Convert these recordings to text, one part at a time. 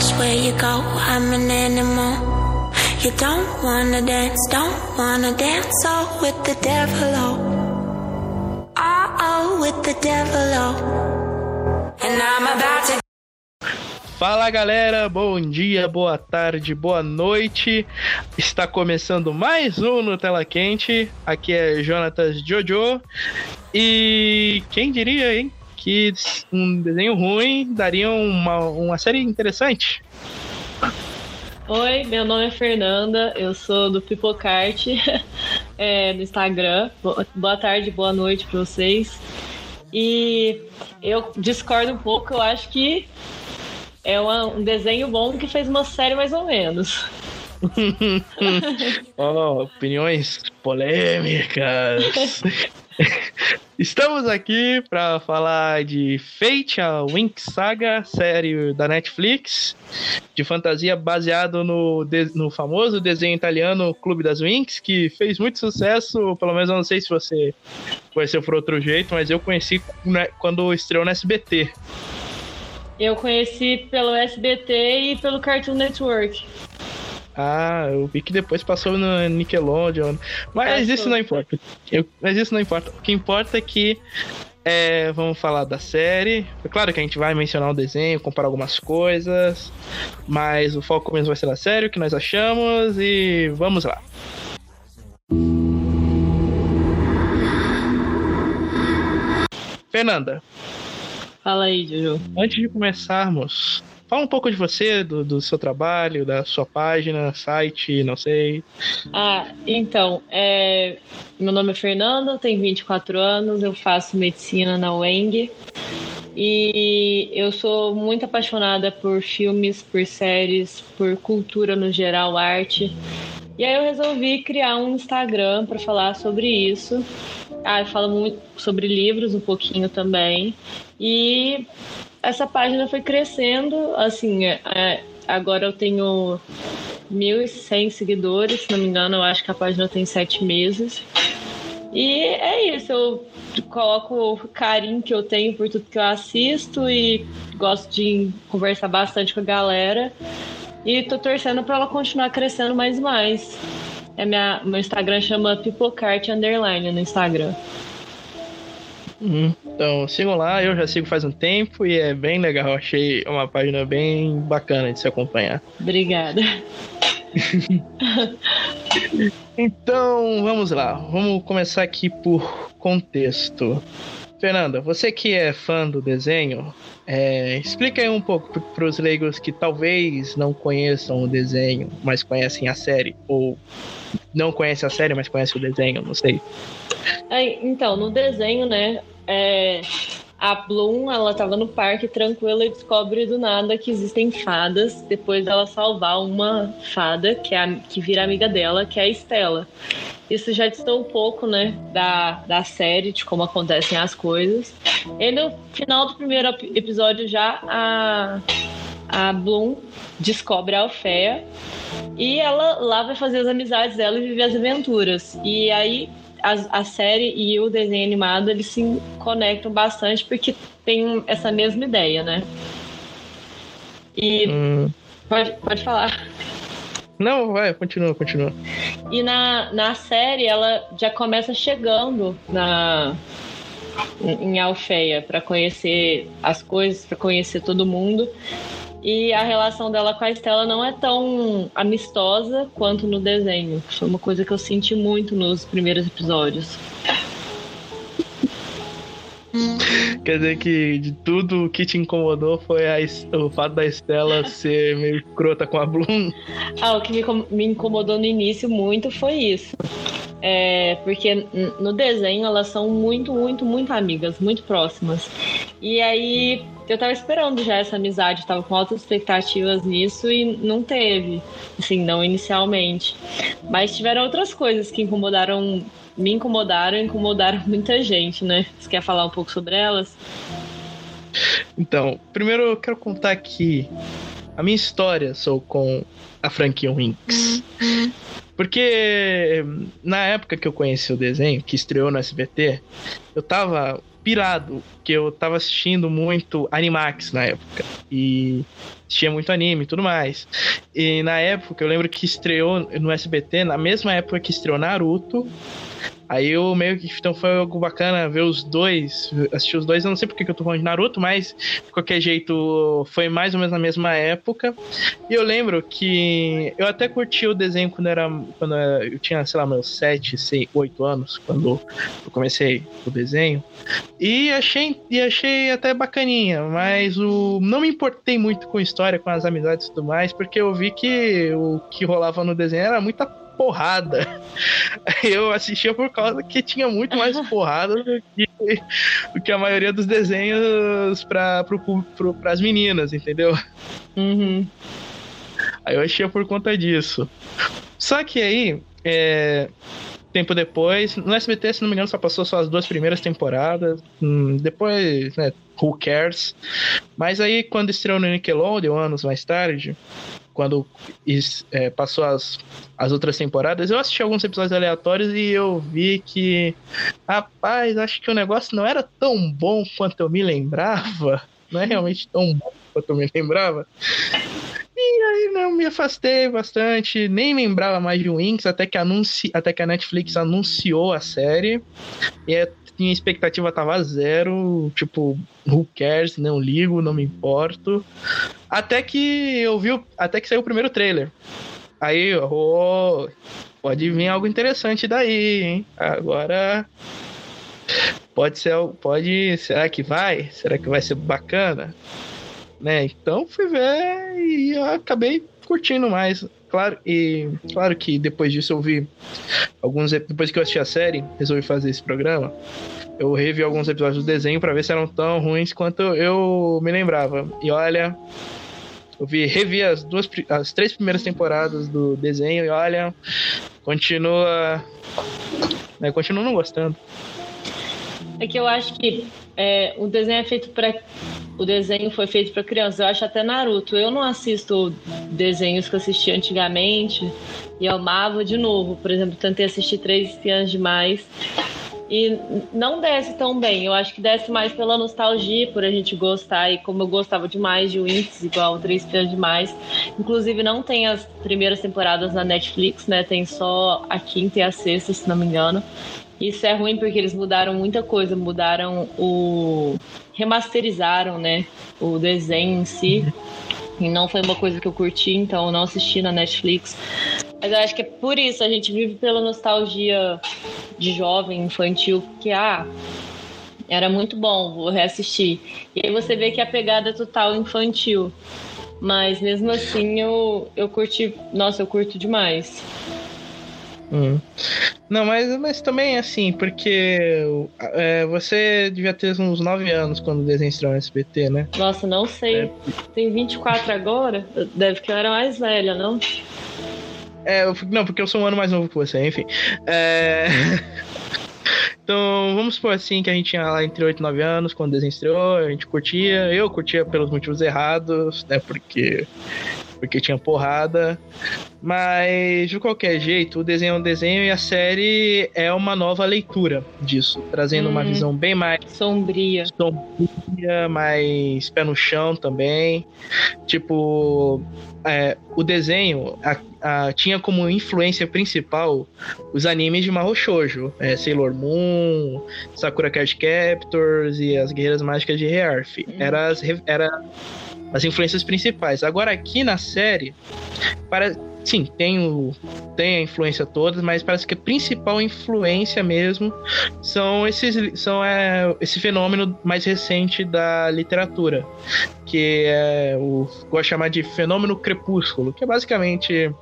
You go, I'm an animal. You don't wanna dance, don't wanna dance, oh, with the devil, oh. Oh, oh, with the devil, oh. And I'm about to Fala galera, bom dia, boa tarde, boa noite. Está começando mais um no Tela Quente. Aqui é Jonatas Jojo. E quem diria, hein, que um desenho ruim daria uma, uma série interessante? Oi, meu nome é Fernanda, eu sou do Pipocart é, no Instagram. Boa tarde, boa noite para vocês. E eu discordo um pouco, eu acho que é uma, um desenho bom que fez uma série mais ou menos. oh, opiniões polêmicas. Estamos aqui para falar de Fate, a Wink Saga, série da Netflix, de fantasia baseado no, no famoso desenho italiano Clube das Winx, que fez muito sucesso, pelo menos eu não sei se você conheceu por outro jeito, mas eu conheci quando estreou no SBT. Eu conheci pelo SBT e pelo Cartoon Network. Ah, eu vi que depois passou no Nickelodeon. Mas isso não importa. Eu, mas isso não importa. O que importa é que é, vamos falar da série. É claro que a gente vai mencionar o desenho, comparar algumas coisas. Mas o foco mesmo vai ser da série, o que nós achamos. E vamos lá. Fernanda, Fala aí, Jojo. Antes de começarmos, fala um pouco de você, do, do, seu trabalho, da sua página, site, não sei. Ah, então, é... meu nome é Fernanda, tenho 24 anos, eu faço medicina na UENG. E eu sou muito apaixonada por filmes, por séries, por cultura no geral, arte. E aí eu resolvi criar um Instagram para falar sobre isso. Ah, eu falo muito sobre livros um pouquinho também. E essa página foi crescendo, assim, é, é agora eu tenho 1.100 seguidores, se não me engano, eu acho que a página tem sete meses. E é isso, eu coloco o carinho que eu tenho por tudo que eu assisto e gosto de conversar bastante com a galera. E tô torcendo para ela continuar crescendo mais e mais. É minha, meu Instagram chama Pipocart Underline no Instagram. Então, sigam lá, eu já sigo faz um tempo e é bem legal. Achei uma página bem bacana de se acompanhar. Obrigada. então, vamos lá. Vamos começar aqui por contexto. Fernanda, você que é fã do desenho, é, explica aí um pouco para os leigos que talvez não conheçam o desenho, mas conhecem a série, ou não conhecem a série, mas conhecem o desenho, não sei. É, então, no desenho, né, é, a Bloom, ela tava no parque tranquila e descobre do nada que existem fadas, depois dela salvar uma fada, que, é a, que vira amiga dela, que é a Estela. Isso já distou um pouco, né, da, da série, de como acontecem as coisas. E no final do primeiro episódio já, a, a Bloom descobre a Alfea e ela lá vai fazer as amizades dela e viver as aventuras. E aí a, a série e o desenho animado eles se conectam bastante porque tem essa mesma ideia, né? E hum. pode, pode falar. Não, vai, continua, continua. E na, na série ela já começa chegando na em Alfeia para conhecer as coisas, para conhecer todo mundo. E a relação dela com a Estela não é tão amistosa quanto no desenho. Foi uma coisa que eu senti muito nos primeiros episódios. Quer dizer que de tudo o que te incomodou foi a, o fato da Estela ser meio crota com a Bloom? Ah, o que me, me incomodou no início muito foi isso. É, porque no desenho elas são muito, muito, muito amigas, muito próximas. E aí eu tava esperando já essa amizade, tava com altas expectativas nisso e não teve, assim, não inicialmente. Mas tiveram outras coisas que incomodaram, me incomodaram e incomodaram muita gente, né? Você quer falar um pouco sobre elas? Então, primeiro eu quero contar aqui a minha história sou com a franquia Winx. Uhum. Porque na época que eu conheci o desenho, que estreou no SBT, eu tava pirado, que eu tava assistindo muito Animax na época. E tinha muito anime e tudo mais. E na época, eu lembro que estreou no SBT, na mesma época que estreou Naruto, Aí eu meio que. Então foi algo bacana ver os dois, assistir os dois. Eu não sei porque que eu tô falando de Naruto, mas de qualquer jeito foi mais ou menos na mesma época. E eu lembro que eu até curti o desenho quando era. Quando eu tinha, sei lá, meus 7, 6, 8 anos, quando eu comecei o desenho. E achei, e achei até bacaninha, mas o, não me importei muito com a história, com as amizades e tudo mais, porque eu vi que o que rolava no desenho era muita porrada. Eu assistia por causa que tinha muito mais porrada do que, do que a maioria dos desenhos para as meninas, entendeu? Uhum. Aí eu achei por conta disso. Só que aí, é, tempo depois, no SBT, se não me engano, só passou só as duas primeiras temporadas. Hum, depois, né, who cares? Mas aí, quando estreou no Nickelodeon, anos mais tarde, quando é, passou as, as outras temporadas, eu assisti alguns episódios aleatórios e eu vi que, rapaz, acho que o negócio não era tão bom quanto eu me lembrava. Não é realmente tão bom quanto eu me lembrava. E aí não me afastei bastante, nem lembrava mais de Winx, até que, anunci... até que a Netflix anunciou a série. E a minha expectativa tava zero, tipo, who cares, não ligo, não me importo. Até que eu vi, até que saiu o primeiro trailer. Aí, oh, pode vir algo interessante daí, hein? Agora pode ser, pode, será que vai? Será que vai ser bacana? Né? Então fui ver e acabei curtindo mais. Claro, e claro que depois disso eu vi alguns depois que eu assisti a série, resolvi fazer esse programa eu revi alguns episódios do desenho para ver se eram tão ruins quanto eu me lembrava. E olha, eu vi, revi as duas, as três primeiras temporadas do desenho e olha, continua, né, continuo não gostando. É que eu acho que é, o desenho é feito para o desenho foi feito para criança. Eu acho até Naruto. Eu não assisto desenhos que eu assisti antigamente e amava de novo. Por exemplo, tentei assistir Três Espiãs Demais e não desce tão bem. Eu acho que desce mais pela nostalgia, por a gente gostar. E como eu gostava demais de Winx, igual Três Espiãs Demais. Inclusive, não tem as primeiras temporadas na Netflix, né? Tem só a quinta e a sexta, se não me engano. Isso é ruim porque eles mudaram muita coisa. Mudaram o. remasterizaram, né? O desenho em si. E não foi uma coisa que eu curti, então eu não assisti na Netflix. Mas eu acho que é por isso, a gente vive pela nostalgia de jovem, infantil, que ah, era muito bom, vou reassistir. E aí você vê que a pegada é total infantil. Mas mesmo assim eu, eu curti. Nossa, eu curto demais. Hum. Não, mas, mas também assim, porque é, você devia ter uns 9 anos quando o desenho estreou no SBT, né? Nossa, não sei. É. Tem 24 agora? Deve que eu era mais velha, não? É, eu, não, porque eu sou um ano mais novo que você, enfim. É... então, vamos supor assim que a gente tinha lá entre 8 e 9 anos, quando o desenho estreou, a gente curtia. Eu curtia pelos motivos errados, né? Porque porque tinha porrada. Mas, de qualquer jeito, o desenho é um desenho e a série é uma nova leitura disso, trazendo hum, uma visão bem mais sombria. Sombria, mais pé no chão também. Tipo, é, o desenho a, a, tinha como influência principal os animes de Mahou Shoujo, é, Sailor Moon, Sakura Card Captors e as Guerreiras Mágicas de Hearth. Hum. Era, as, era as influências principais. Agora aqui na série, para sim, tem, o, tem a influência toda, mas parece que a principal influência mesmo são esses são é, esse fenômeno mais recente da literatura, que é o gosto de chamar de fenômeno crepúsculo, que é basicamente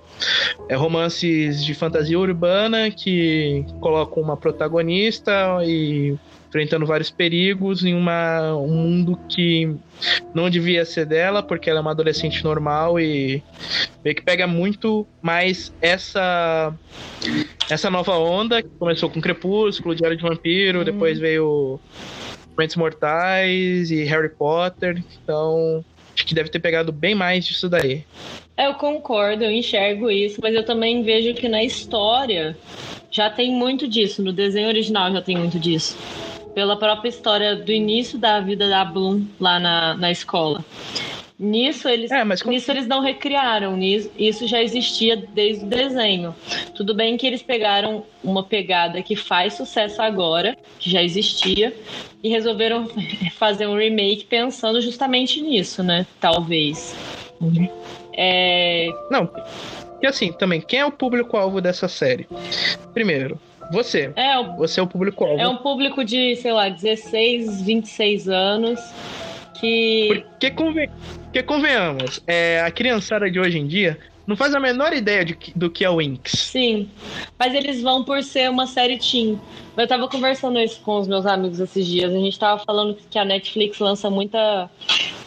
é romances de fantasia urbana que colocam uma protagonista e enfrentando vários perigos em uma, um mundo que não devia ser dela, porque ela é uma adolescente normal e meio que pega muito mais essa essa nova onda que começou com Crepúsculo, Diário de Vampiro, hum. depois veio Mentes Mortais e Harry Potter. Então, acho que deve ter pegado bem mais disso daí. Eu concordo, eu enxergo isso, mas eu também vejo que na história já tem muito disso, no desenho original já tem muito disso. Pela própria história do início da vida da Bloom lá na, na escola. Nisso eles, É, como- nisso eles não recriaram, nisso, isso já existia desde o desenho. Tudo bem que eles pegaram uma pegada que faz sucesso agora, que já existia, e resolveram fazer um remake pensando justamente nisso, né? Talvez. É, Não, porque assim, também, quem é o público-alvo dessa série? Primeiro, você. é, o- Você é o público-alvo. é um público de, sei lá, 16, 26 anos que. Porque, conven... Porque convenhamos, é, a criançada de hoje em dia não faz a menor ideia de do que é o Winx. Sim, mas eles vão por ser uma série teen. Eu tava conversando isso com os meus amigos esses dias. A gente tava falando que a Netflix lança muita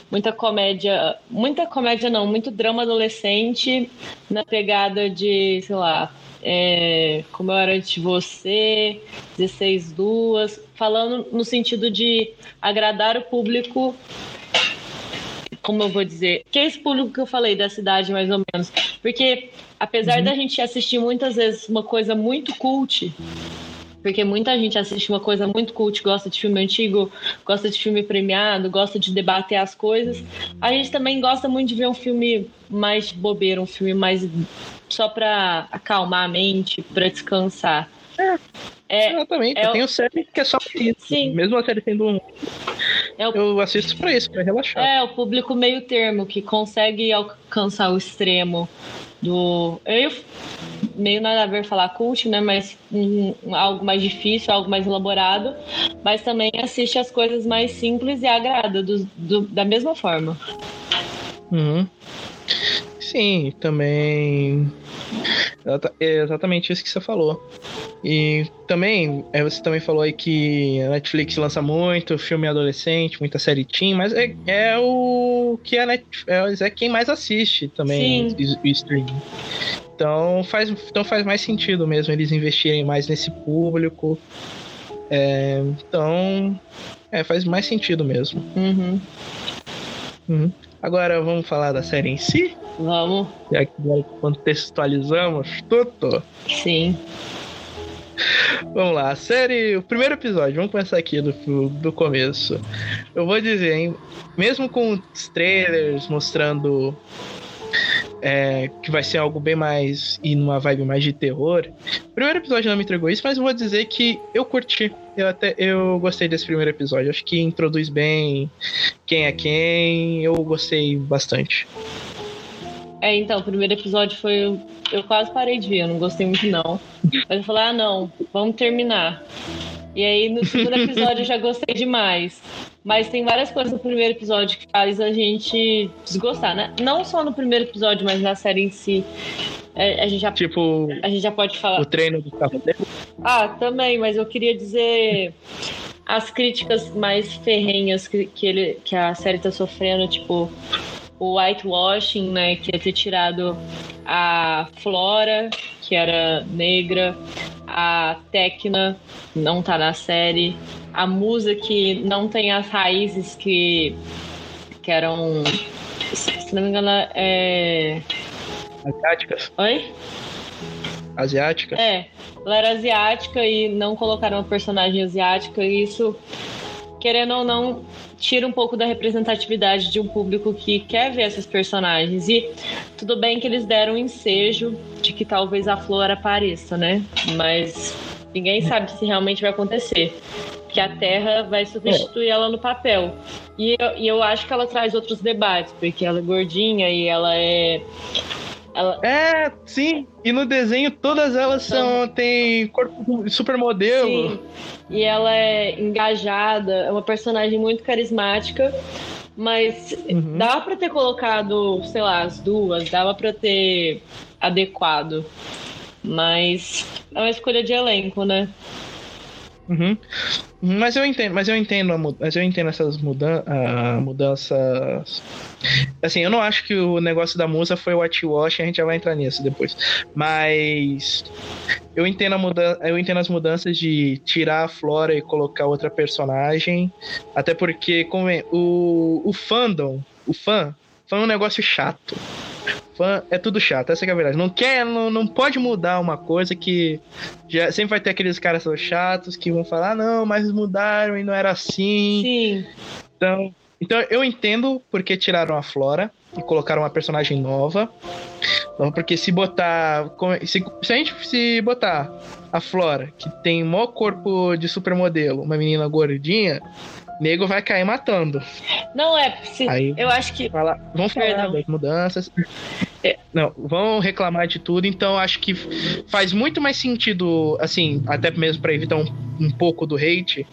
muita comédia, muita comédia não, muito drama adolescente na pegada de, sei lá, é, como eu era antes de você, 16 duas, falando no sentido de agradar o público como eu vou dizer, que é esse público que eu falei da cidade, mais ou menos. Porque, apesar da gente assistir muitas vezes uma coisa muito cult, porque muita gente assiste uma coisa muito cult, gosta de filme antigo, gosta de filme premiado, gosta de debater as coisas, a gente também gosta muito de ver um filme mais bobeiro, um filme mais só pra acalmar a mente, pra descansar. É, Exatamente. é eu o- tenho série que é só pra isso. Sim. Mesmo a série sendo um. é o Eu assisto pra isso, pra relaxar. É, o público meio termo, que consegue alcançar o extremo do. Eu meio nada a ver falar cult, né? Mas um- algo mais difícil, algo mais elaborado. Mas também assiste as coisas mais simples e agrada do, do- da mesma forma. Uhum. Sim, também. É exatamente isso que você falou. E também, é, você também falou aí que a Netflix lança muito filme adolescente, muita série teen, mas é, é o que a Netflix é, é quem mais assiste também Sim. o streaming. Então faz, então faz mais sentido mesmo eles investirem mais nesse público. É, então, é, faz mais sentido mesmo. Uhum. Uhum. Agora vamos falar da série em si? Vamos, Já que contextualizamos tudo. sim. Vamos lá, a série, o primeiro episódio, vamos começar aqui do, do começo. Eu vou dizer, hein, mesmo com os trailers mostrando é, que vai ser algo bem mais e numa vibe mais de terror, o primeiro episódio não me entregou isso, mas vou dizer que eu curti. Eu até eu gostei desse primeiro episódio. Acho que introduz bem quem é quem. Eu gostei bastante. É, então, o primeiro episódio foi. Eu quase parei de ver, eu não gostei muito, não. Mas eu falei, ah, não, vamos terminar. E aí, no segundo episódio, eu já gostei demais. Mas tem várias coisas no primeiro episódio que faz a gente desgostar, né? Não só no primeiro episódio, mas na série em si. É, a, gente já, Tipo, a gente já pode falar. o treino do cavaleiro. Ah, também, mas eu queria dizer as críticas mais ferrenhas que, que, ele, que a série tá sofrendo, tipo o whitewashing, né, que ia ter tirado a Flora, que era negra, a Tecna, não tá na série, a Musa, que não tem as raízes que, que eram, se não me engano, é... Asiáticas. Oi? Asiática. É, ela era asiática e não colocaram uma personagem asiática, e isso, querendo ou não, tira um pouco da representatividade de um público que quer ver esses personagens. E tudo bem que eles deram um ensejo de que talvez a Flor apareça, né? Mas ninguém sabe se realmente vai acontecer. Que a Terra vai substituir ela no papel. E eu, e eu acho que ela traz outros debates, porque ela é gordinha e ela é. Ela, É, sim. E no desenho todas elas são tem corpo supermodelo. Sim. E ela é engajada, é uma personagem muito carismática, mas Uhum. dava pra ter colocado, sei lá, as duas, dava pra ter adequado. Mas é uma escolha de elenco, né? Uhum. Mas eu entendo, mas eu entendo, mas eu entendo essas mudan mudanças. Assim, eu não acho que o negócio da musa foi o whitewash, a gente já vai entrar nisso depois. Mas eu entendo a muda eu entendo as mudanças de tirar a Flora e colocar outra personagem, até porque como é, o, o fandom, o fã, foi um negócio chato. Fã é tudo chato, essa é a verdade. Não quer, não, não pode mudar uma coisa que já sempre vai ter aqueles caras chatos que vão falar, ah, não, mas mudaram e não era assim. Sim. Então, então eu entendo porque tiraram a Flora e colocaram uma personagem nova. Então, porque se botar. Se, se a gente se botar a Flora, que tem o maior corpo de supermodelo, uma menina gordinha, nego vai cair matando. Não é, se, Aí, eu acho que. Fala, vamos falar Perdão. das mudanças. É. Não, vão reclamar de tudo, então acho que faz muito mais sentido, assim, até mesmo para evitar um, um pouco do hate,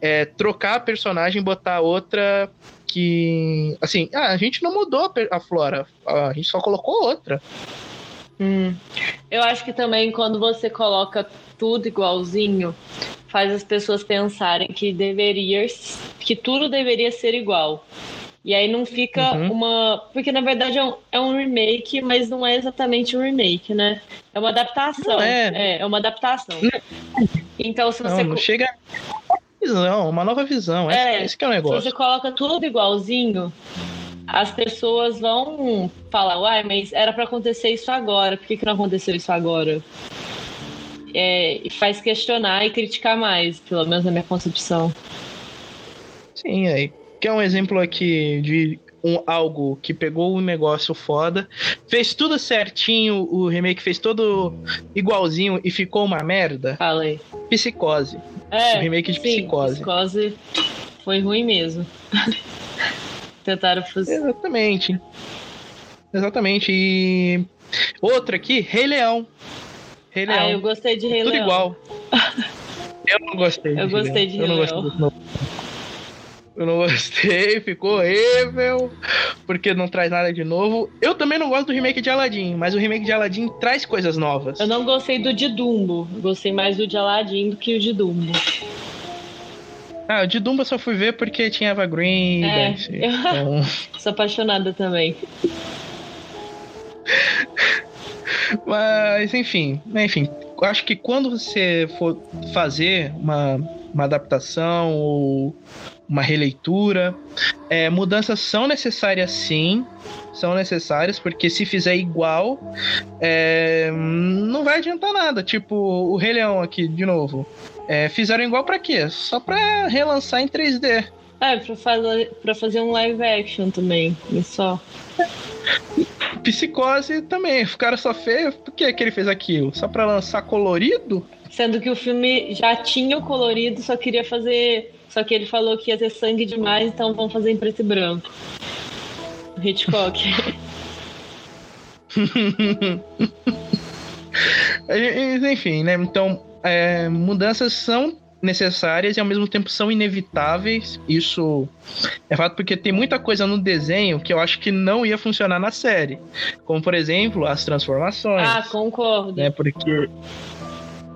é, trocar a personagem e botar outra que. Assim, ah, a gente não mudou a Flora, a gente só colocou outra. Hum. Eu acho que também quando você coloca tudo igualzinho, faz as pessoas pensarem que deveria, que tudo deveria ser igual. E aí não fica uhum. uma. Porque na verdade é um, é um, remake, mas não é exatamente um remake, né? É uma adaptação. É. é. é, uma adaptação. Então se você. Não, não chega. Visão, uma nova visão. É, esse que é o negócio. Se você coloca tudo igualzinho, as pessoas vão falar, uai, mas era para acontecer isso agora, por que, que não aconteceu isso agora? É, faz questionar e criticar mais, pelo menos na minha concepção. Sim, aí. Que é um exemplo aqui de um, algo que pegou um negócio foda, fez tudo certinho, o remake fez todo igualzinho e ficou uma merda. Falei. Psicose. É, o remake de sim, Psicose. Psicose foi ruim mesmo. Tentaram fazer. Exatamente. Exatamente. E outra aqui, Rei Leão. Rei ah, Leão. Eu gostei de Rei Tudo Leão. igual. Eu não gostei. Eu de gostei de Rei Leão. Eu não gostei eu não gostei, ficou horrível, porque não traz nada de novo. Eu também não gosto do remake de Aladdin, mas o remake de Aladdin traz coisas novas. Eu não gostei do de Dumbo, gostei mais do de Aladdin do que o de Dumbo. Ah, de Dumbo eu só fui ver porque tinha Eva Green. É, então... Sou apaixonada também. Mas, enfim, enfim, acho que quando você for fazer uma, uma adaptação ou uma releitura. É, mudanças são necessárias sim, são necessárias, porque se fizer igual, é, não vai adiantar nada. Tipo, o Rei Leão aqui, de novo. É, fizeram igual para quê? Só pra relançar em 3D. É, pra fazer, pra fazer um live action também, e só. Psicose também. O cara só fez. Por que, que ele fez aquilo? Só pra lançar colorido? Sendo que o filme já tinha o colorido, só queria fazer só que ele falou que ia ter sangue demais, então vamos fazer em preto e branco. Hitchcock. Enfim, né? Então, é, mudanças são necessárias e ao mesmo tempo são inevitáveis. Isso é fato porque tem muita coisa no desenho que eu acho que não ia funcionar na série. Como, por exemplo, as transformações. Ah, concordo. Né? Porque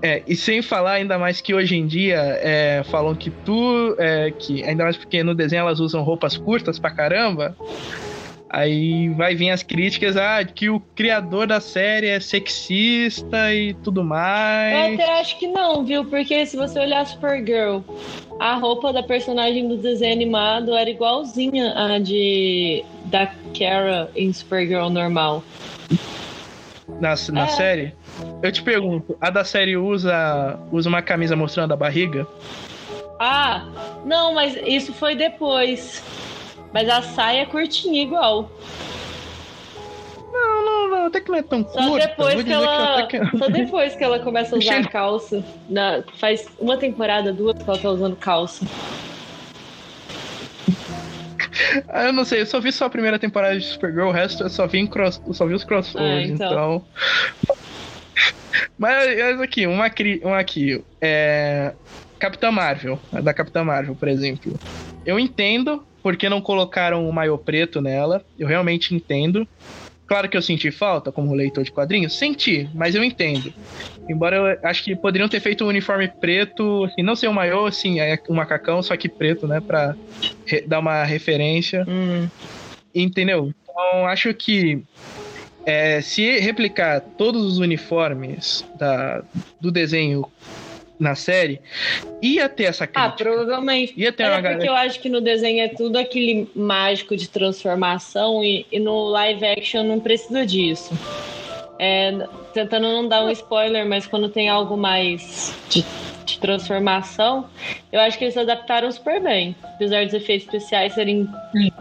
é, e sem falar ainda mais que hoje em dia é, falam que tu. É, que ainda mais porque no desenho elas usam roupas curtas pra caramba. Aí vai vir as críticas ah, que o criador da série é sexista e tudo mais. Eu até acho que não, viu? Porque se você olhar Supergirl, a roupa da personagem do desenho animado era igualzinha a de da Kara em Supergirl normal. Na, na é. série? Eu te pergunto, a da série usa, usa uma camisa mostrando a barriga? Ah, não, mas isso foi depois. Mas a saia é curtinha igual. Não, não, não, até que não é tão só curta. Depois que ela, que... Só depois que ela começa a usar calça. Na, faz uma temporada, duas que ela tá usando calça. Ah, eu não sei, eu só vi só a primeira temporada de Supergirl, o resto eu só vi, cross, eu só vi os crossovers, ah, então. então... Mas aqui, uma, uma aqui. É, Capitã Marvel, da Capitã Marvel, por exemplo. Eu entendo porque não colocaram o maiô preto nela. Eu realmente entendo. Claro que eu senti falta como leitor de quadrinhos, senti, mas eu entendo. Embora eu acho que poderiam ter feito um uniforme preto, assim, não ser um maiô, assim, é um macacão, só que preto, né, pra dar uma referência. Hum. Entendeu? Então, acho que é, se replicar todos os uniformes da, do desenho na série, ia ter essa Ah, crítica. provavelmente. Ia ter É uma porque galera. eu acho que no desenho é tudo aquele mágico de transformação e, e no live action não precisa disso. É, tentando não dar um spoiler, mas quando tem algo mais de, de transformação, eu acho que eles adaptaram super bem. Apesar dos efeitos especiais serem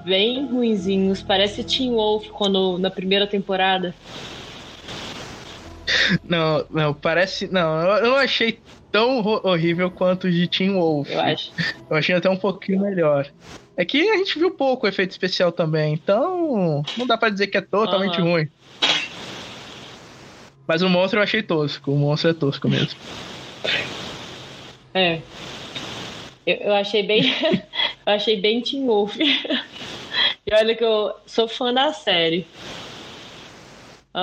bem ruinzinhos. Parece Teen Wolf quando, na primeira temporada. Não, não, parece. Não, eu eu achei tão ho- horrível quanto o de Teen Wolf. Eu acho. Eu achei até um pouquinho melhor. É que a gente viu pouco efeito especial também, então não dá pra dizer que é totalmente Aham. ruim. Mas o monstro eu achei tosco, o monstro é tosco mesmo. É. Eu, eu achei bem. eu achei bem Teen Wolf. e olha que eu sou fã da série.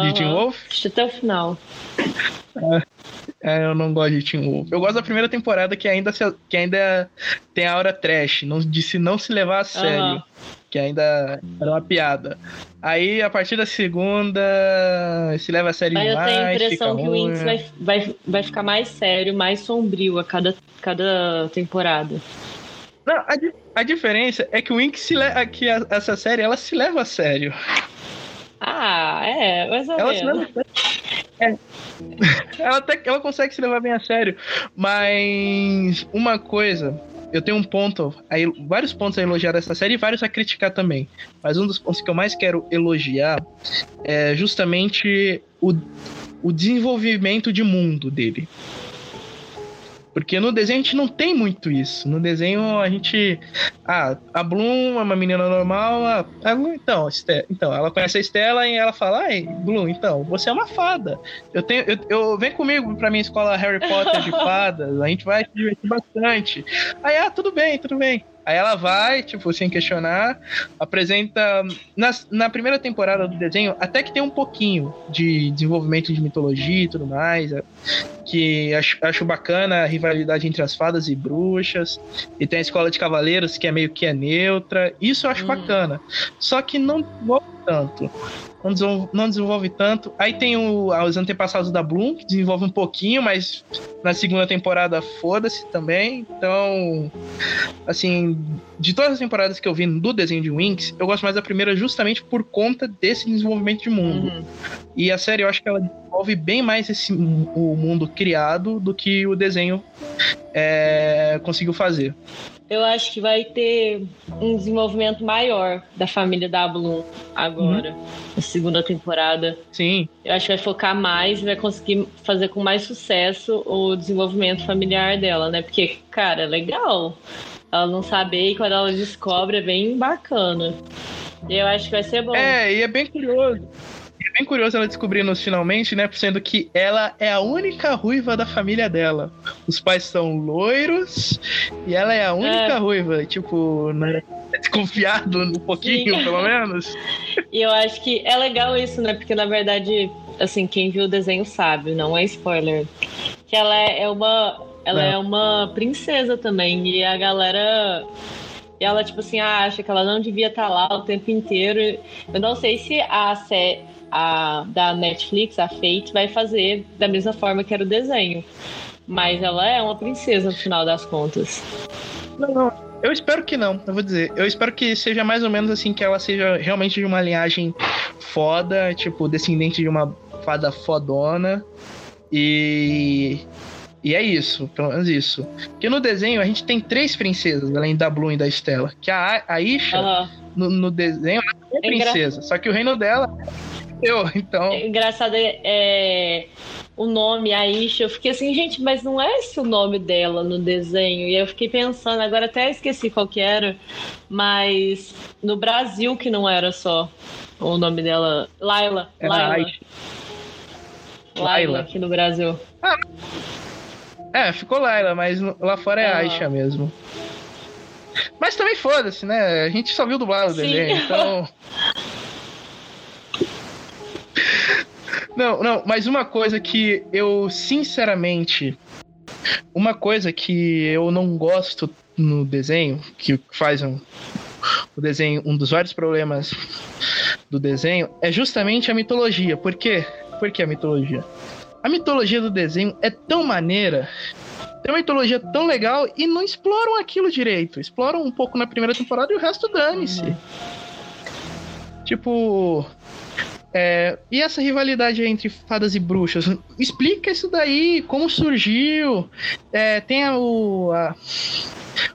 De Teen. Wolf? Até o final. É, eu não gosto de Teen Wolf. Eu gosto da primeira temporada que ainda, se- que ainda tem a aura trash, não, de se não se levar a sério. Aham. Que ainda era uma piada. Aí, a partir da segunda, se leva a sério Mas eu demais. tenho a impressão que o ruim. Winx vai, vai, vai ficar mais sério, mais sombrio a cada, cada temporada. Não, a, a diferença é que o Winx se le- que a- essa série ela se leva a sério. Ah, é, mais ou Ela menos. É. Ela, até, ela consegue se levar bem a sério. Mas uma coisa, eu tenho um ponto, a el- vários pontos a elogiar dessa série e vários a criticar também. Mas um dos pontos que eu mais quero elogiar é justamente o, o desenvolvimento de mundo dele. Porque no desenho a gente não tem muito isso. No desenho a gente. Ah, a Bloom é uma menina normal. A, a Bloom, então, Este- então, ela conhece a Estela e ela fala: Ai, Bloom, então, você é uma fada. Eu tenho. Eu, eu vem comigo pra minha escola Harry Potter de fadas. A gente vai se divertir bastante. Aí, ah, tudo bem, tudo bem. Aí ela vai, tipo, sem questionar, apresenta. Na, na primeira temporada do desenho, até que tem um pouquinho de desenvolvimento de mitologia e tudo mais. é, Que acho, acho bacana a rivalidade entre as fadas e bruxas. E tem a escola de cavaleiros, que é meio que é neutra. Isso eu acho Hum. bacana. Só que não tanto. Não desenvolve, não desenvolve tanto. Aí tem o, os antepassados da Bloom, que desenvolve um pouquinho, mas na segunda temporada, foda-se também. Então, assim, de todas as temporadas que eu vi do desenho de Winx, eu gosto mais da primeira justamente por conta desse desenvolvimento de mundo. Uhum. E a série eu acho que ela desenvolve bem mais esse, o mundo criado do que o desenho é, conseguiu fazer. Eu acho que vai ter um desenvolvimento maior da família da Bloom agora, Uhum. na segunda temporada. Sim, Eu acho que vai focar mais e vai conseguir fazer com mais sucesso o desenvolvimento familiar dela, né? Porque, cara, é legal. Ela não saber e quando ela descobre é bem bacana. E eu acho que vai ser bom. É, e é bem curioso. É bem curioso ela descobrindo finalmente, né? Sendo que ela é a única ruiva da família dela. Os pais são loiros e ela é a única É. ruiva. Tipo, né? É desconfiado um pouquinho, Sim. pelo menos. E eu acho que é legal isso, né? Porque na verdade, assim, quem viu o desenho sabe, não é spoiler. Que ela é é uma. Ela Não. é uma princesa também. E a galera. E ela, tipo assim, ah, acha que ela não devia estar lá o tempo inteiro. Eu não sei se a sé a da Netflix, a Fate, vai fazer da mesma forma que era o desenho. Mas ela é uma princesa no final das contas. Não, não. Eu espero que não, eu vou dizer. Eu espero que seja mais ou menos assim, que ela seja realmente de uma linhagem foda, tipo, descendente de uma fada fodona. E. E é isso, pelo menos isso. Porque no desenho a gente tem três princesas, além da Bloom e da Estela. Que a a Isha, Aham. no, no desenho, ela é É engra- princesa. Só que o reino dela eu, então. É Engraçado é, é, o nome, a Isha. Eu fiquei assim, gente, mas não é esse o nome dela no desenho. E eu fiquei pensando, agora até esqueci qual que era, mas no Brasil que não era só o nome dela. Laila. Era Laila. Aisha. Laila Laila. aqui no Brasil. É, ficou Laila, mas lá fora é Aham. Aisha mesmo. Mas também foda-se, né? A gente só viu dublado o desenho, então. Não, não, mas uma coisa que eu, sinceramente. Uma coisa que eu não gosto no desenho, que faz um, o desenho, um dos vários problemas do desenho, é justamente a mitologia. Por quê? Por que a mitologia? A mitologia do desenho é tão maneira, tem uma mitologia tão legal e não exploram aquilo direito. Exploram um pouco na primeira temporada e o resto dane-se. Uhum. Tipo, é, e essa rivalidade entre fadas e bruxas? Explica isso daí, como surgiu. É, tem a, o, a,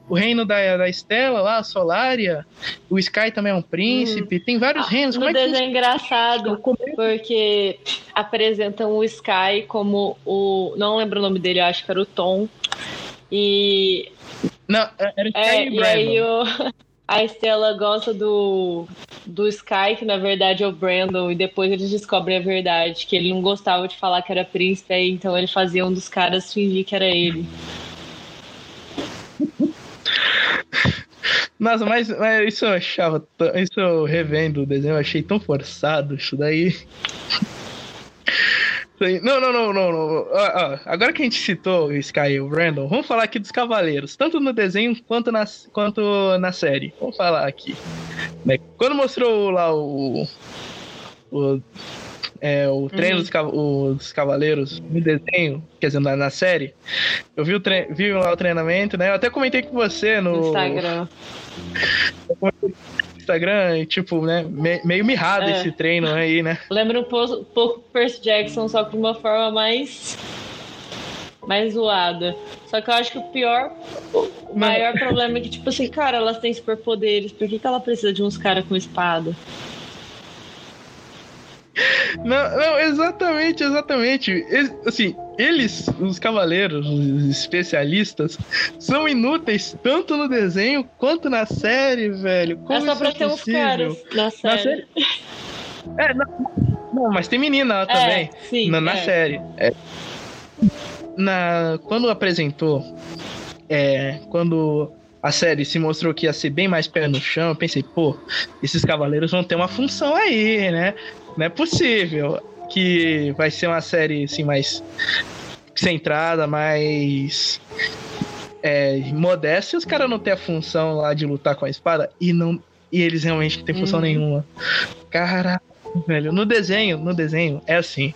o reino da, da Estela lá, a Solária. O Sky também é um príncipe. Hum. Tem vários ah, reinos. Como é que é engraçado, porque apresentam o Sky como o. Não lembro o nome dele, acho que era o Tom. E. Não, era Sky é, e, e aí o. a Estela gosta do, do Sky, que na verdade é o Brandon, e depois eles descobrem a verdade, que ele não gostava de falar que era príncipe, então ele fazia um dos caras fingir que era ele. Nossa, mas, mas isso eu achava, isso eu revendo o desenho, eu achei tão forçado isso daí. Não, não, não, não, não. Ah, ah, agora que a gente citou o Sky e o Brandon, vamos falar aqui dos Cavaleiros, tanto no desenho quanto na, quanto na série. Vamos falar aqui. Né? Quando mostrou lá o. o é, o treino uhum. dos, dos, cavaleiros no desenho, quer dizer, na, na série. Eu vi, o tre vi lá o treinamento, né? Eu até comentei com você no. Instagram. Instagram e, tipo, né, me, meio mirrado é. esse treino aí, né? Lembra um pouco, Percy Jackson, só que de uma forma mais. mais zoada. Só que eu acho que o pior, o maior problema é que, tipo assim, cara, elas têm superpoderes, por que, que ela precisa de uns caras com espada? Não, não, exatamente, exatamente. Assim, eles, os cavaleiros, os especialistas, são inúteis tanto no desenho quanto na série, velho. Como é só pra é ter uns caras na série. Na série... É, não, mas tem menina lá é, também. Sim, na, na é. série. É. Na, quando apresentou, é, quando a série se mostrou que ia ser bem mais pé no chão, eu pensei, pô, esses cavaleiros vão ter uma função aí, né? Não é possível que vai ser uma série assim mais centrada, mais é, modesta, e os caras não têm a função lá de lutar com a espada e não e eles realmente não têm função uhum. nenhuma. Caraca, velho. No desenho, no desenho, é assim.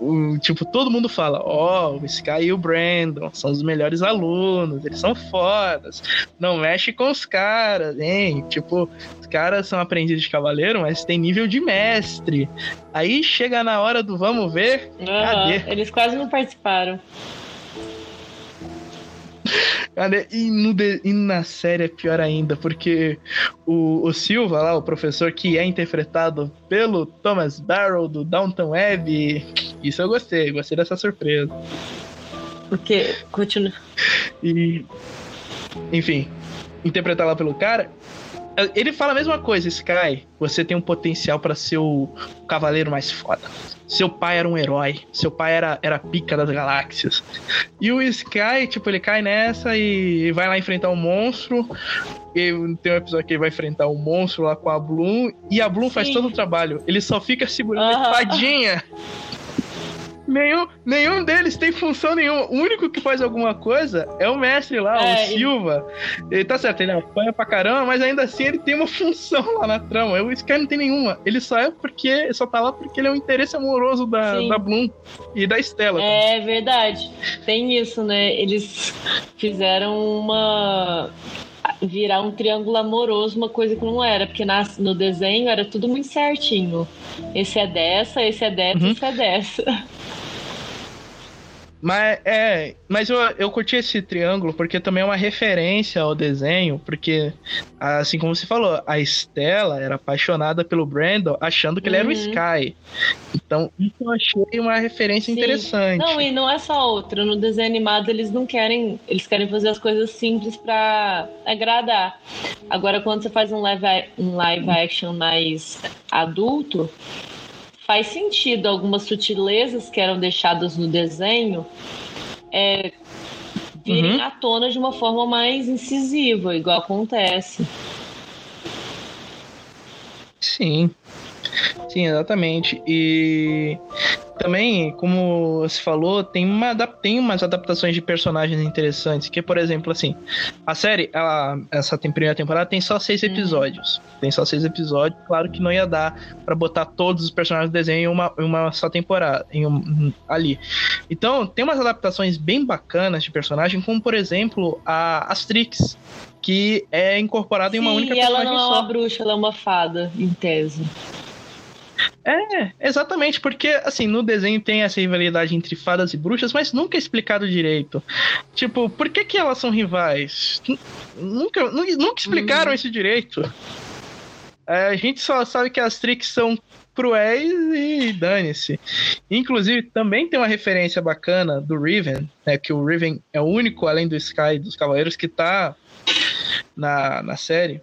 O, tipo, todo mundo fala, ó, oh, o Sky e o Brandon são os melhores alunos, eles são fodas. Não mexe com os caras, hein? Tipo, os caras são aprendizes de cavaleiro, mas tem nível de mestre. Aí chega na hora do vamos ver, cadê? Eles quase não participaram. Cara, e, no de, e na série é pior ainda, porque o, o Silva lá, o professor que é interpretado pelo Thomas Barrow do Downton Web, isso eu gostei, gostei dessa surpresa. Porque, continua. E, enfim, interpretar lá pelo cara, ele fala a mesma coisa, Sky. Você tem um potencial para ser o cavaleiro mais foda. Seu pai era um herói. Seu pai era, era pica das galáxias. E o Sky, tipo, ele cai nessa e vai lá enfrentar um monstro. E tem um episódio que ele vai enfrentar um monstro lá com a Bloom. E a Bloom Sim. faz todo o trabalho. Ele só fica segurando a espadinha. Nenhum, nenhum deles tem função nenhuma. O único que faz alguma coisa é o mestre lá, é, o Silva. Ele... ele tá certo, ele apanha pra caramba, mas ainda assim ele tem uma função lá na trama. O Sky não tem nenhuma. Ele só é porque. Só tá lá porque ele é um interesse amoroso da, da Bloom e da Stella. É também. verdade. Tem isso, né? Eles fizeram uma virar um triângulo amoroso, uma coisa que não era, porque na, no desenho era tudo muito certinho. Esse é dessa, esse é dessa, uhum. esse é dessa. Mas é, mas eu, eu curti esse triângulo porque também é uma referência ao desenho, porque assim como você falou, a Estela era apaixonada pelo Brandon, achando que uhum. ele era o uhum. Sky. Então, isso eu achei uma referência Sim. interessante. Não, e não é só outra, no desenho animado eles não querem, eles querem fazer as coisas simples para agradar. Agora quando você faz um live, um live action mais adulto, faz sentido algumas sutilezas que eram deixadas no desenho é, virem uhum. à tona de uma forma mais incisiva, igual acontece. Sim. Sim, exatamente. E também, como você falou, tem, uma, tem umas adaptações de personagens interessantes. Que, por exemplo, assim, a série, ela, essa primeira temporada tem só seis uhum. episódios. Tem só seis episódios. Claro que não ia dar para botar todos os personagens do desenho em uma, em uma só temporada, em um, ali. Então, tem umas adaptações bem bacanas de personagem, como, por exemplo, a Astrix que é incorporada em uma única personagem. E ela não é uma bruxa, ela é uma fada, em tese. É, exatamente, porque assim, no desenho tem essa rivalidade entre fadas e bruxas, mas nunca é explicado direito. Tipo, por que que elas são rivais? Nunca, nunca explicaram hum. isso direito. É, a gente só sabe que as Trix são cruéis e dane-se. Inclusive, também tem uma referência bacana do Riven, né, que o Riven é o único, além do Sky, dos Cavaleiros, que tá na, na série.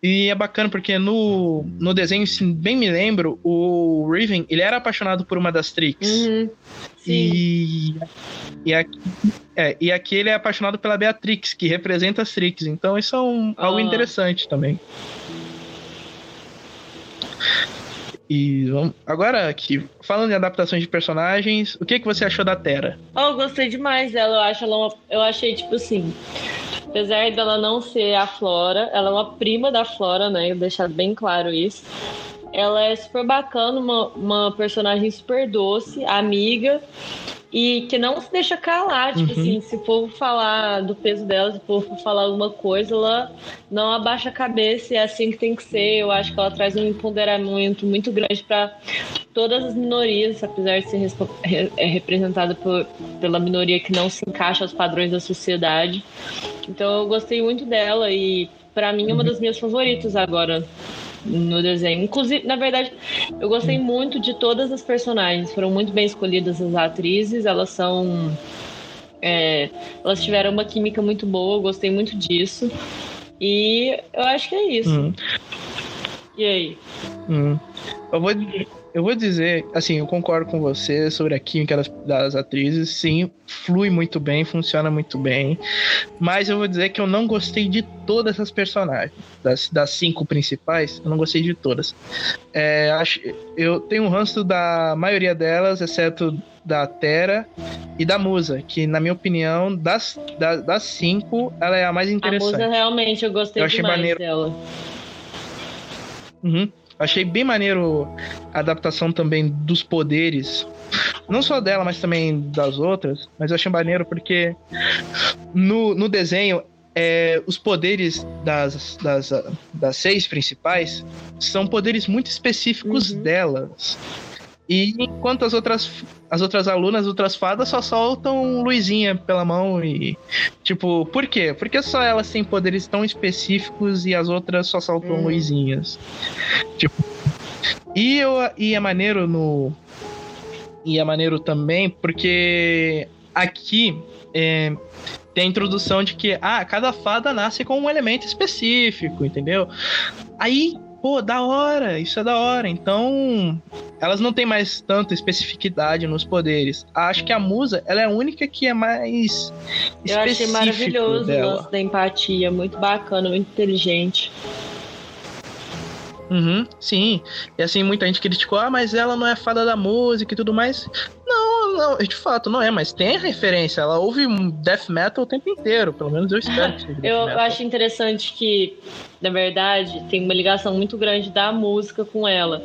E é bacana porque no, no desenho, se bem me lembro, o Riven, ele era apaixonado por uma das Trix. Uhum. E, e, aqui, é, e aqui ele é apaixonado pela Beatrix, que representa as Trix. Então isso é um, ah. algo interessante também. E vamos, agora aqui, falando de adaptações de personagens, o que, que você achou da Terra? Oh, eu gostei demais dela. Eu acho ela uma, eu achei tipo assim, apesar dela não ser a Flora, ela é uma prima da Flora, né? Deixar bem claro isso. Ela é super bacana, uma, uma personagem super doce, amiga e que não se deixa calar, tipo uhum. assim, se o povo falar do peso dela, se o povo falar alguma coisa, ela não abaixa a cabeça e é assim que tem que ser. Eu acho que ela traz um empoderamento muito grande para todas as minorias, apesar de ser é representada por, pela minoria que não se encaixa aos padrões da sociedade. Então eu gostei muito dela e para mim é uma uhum. das minhas favoritas agora no desenho. Inclusive, na verdade, eu gostei muito de todas as personagens. Foram muito bem escolhidas as atrizes. Elas são. É, elas tiveram uma química muito boa, eu gostei muito disso. E eu acho que é isso. Uhum. E aí? Uhum. Eu vou eu vou dizer, assim, eu concordo com você sobre a química das, das, atrizes. Sim, flui muito bem, funciona muito bem. Mas eu vou dizer que eu não gostei de todas essas personagens. Das, das cinco principais, eu não gostei de todas. É, acho, eu tenho um ranço da maioria delas, exceto da Terra e da Musa, que na minha opinião, das, das, das cinco, ela é a mais interessante. A Musa realmente eu gostei eu demais maneiro. dela. Uhum. Achei bem maneiro a adaptação também dos poderes. Não só dela, mas também das outras. Mas eu achei maneiro porque no, no desenho é, os poderes das, das, das seis principais são poderes muito específicos uhum. delas. E enquanto as outras, as outras alunas, as outras fadas, só soltam luzinha pela mão e. Tipo, por quê? Porque só elas têm poderes tão específicos e as outras só soltam hum. luzinhas. Tipo. E, eu, e é maneiro no. E é maneiro também porque aqui é, tem a introdução de que ah, cada fada nasce com um elemento específico, entendeu? Aí pô, da hora, isso é da hora. Então, elas não têm mais tanta especificidade nos poderes. Acho que a musa, ela é a única que é mais Eu achei maravilhoso dela. o lance da empatia, muito bacana, muito inteligente. Uhum, sim. E assim, muita gente criticou, ah, mas ela não é fada da música e tudo mais. Não, não, de fato, não é, mas tem referência. Ela ouve death metal o tempo inteiro, pelo menos eu espero que seja. eu acho interessante que, na verdade, tem uma ligação muito grande da música com ela.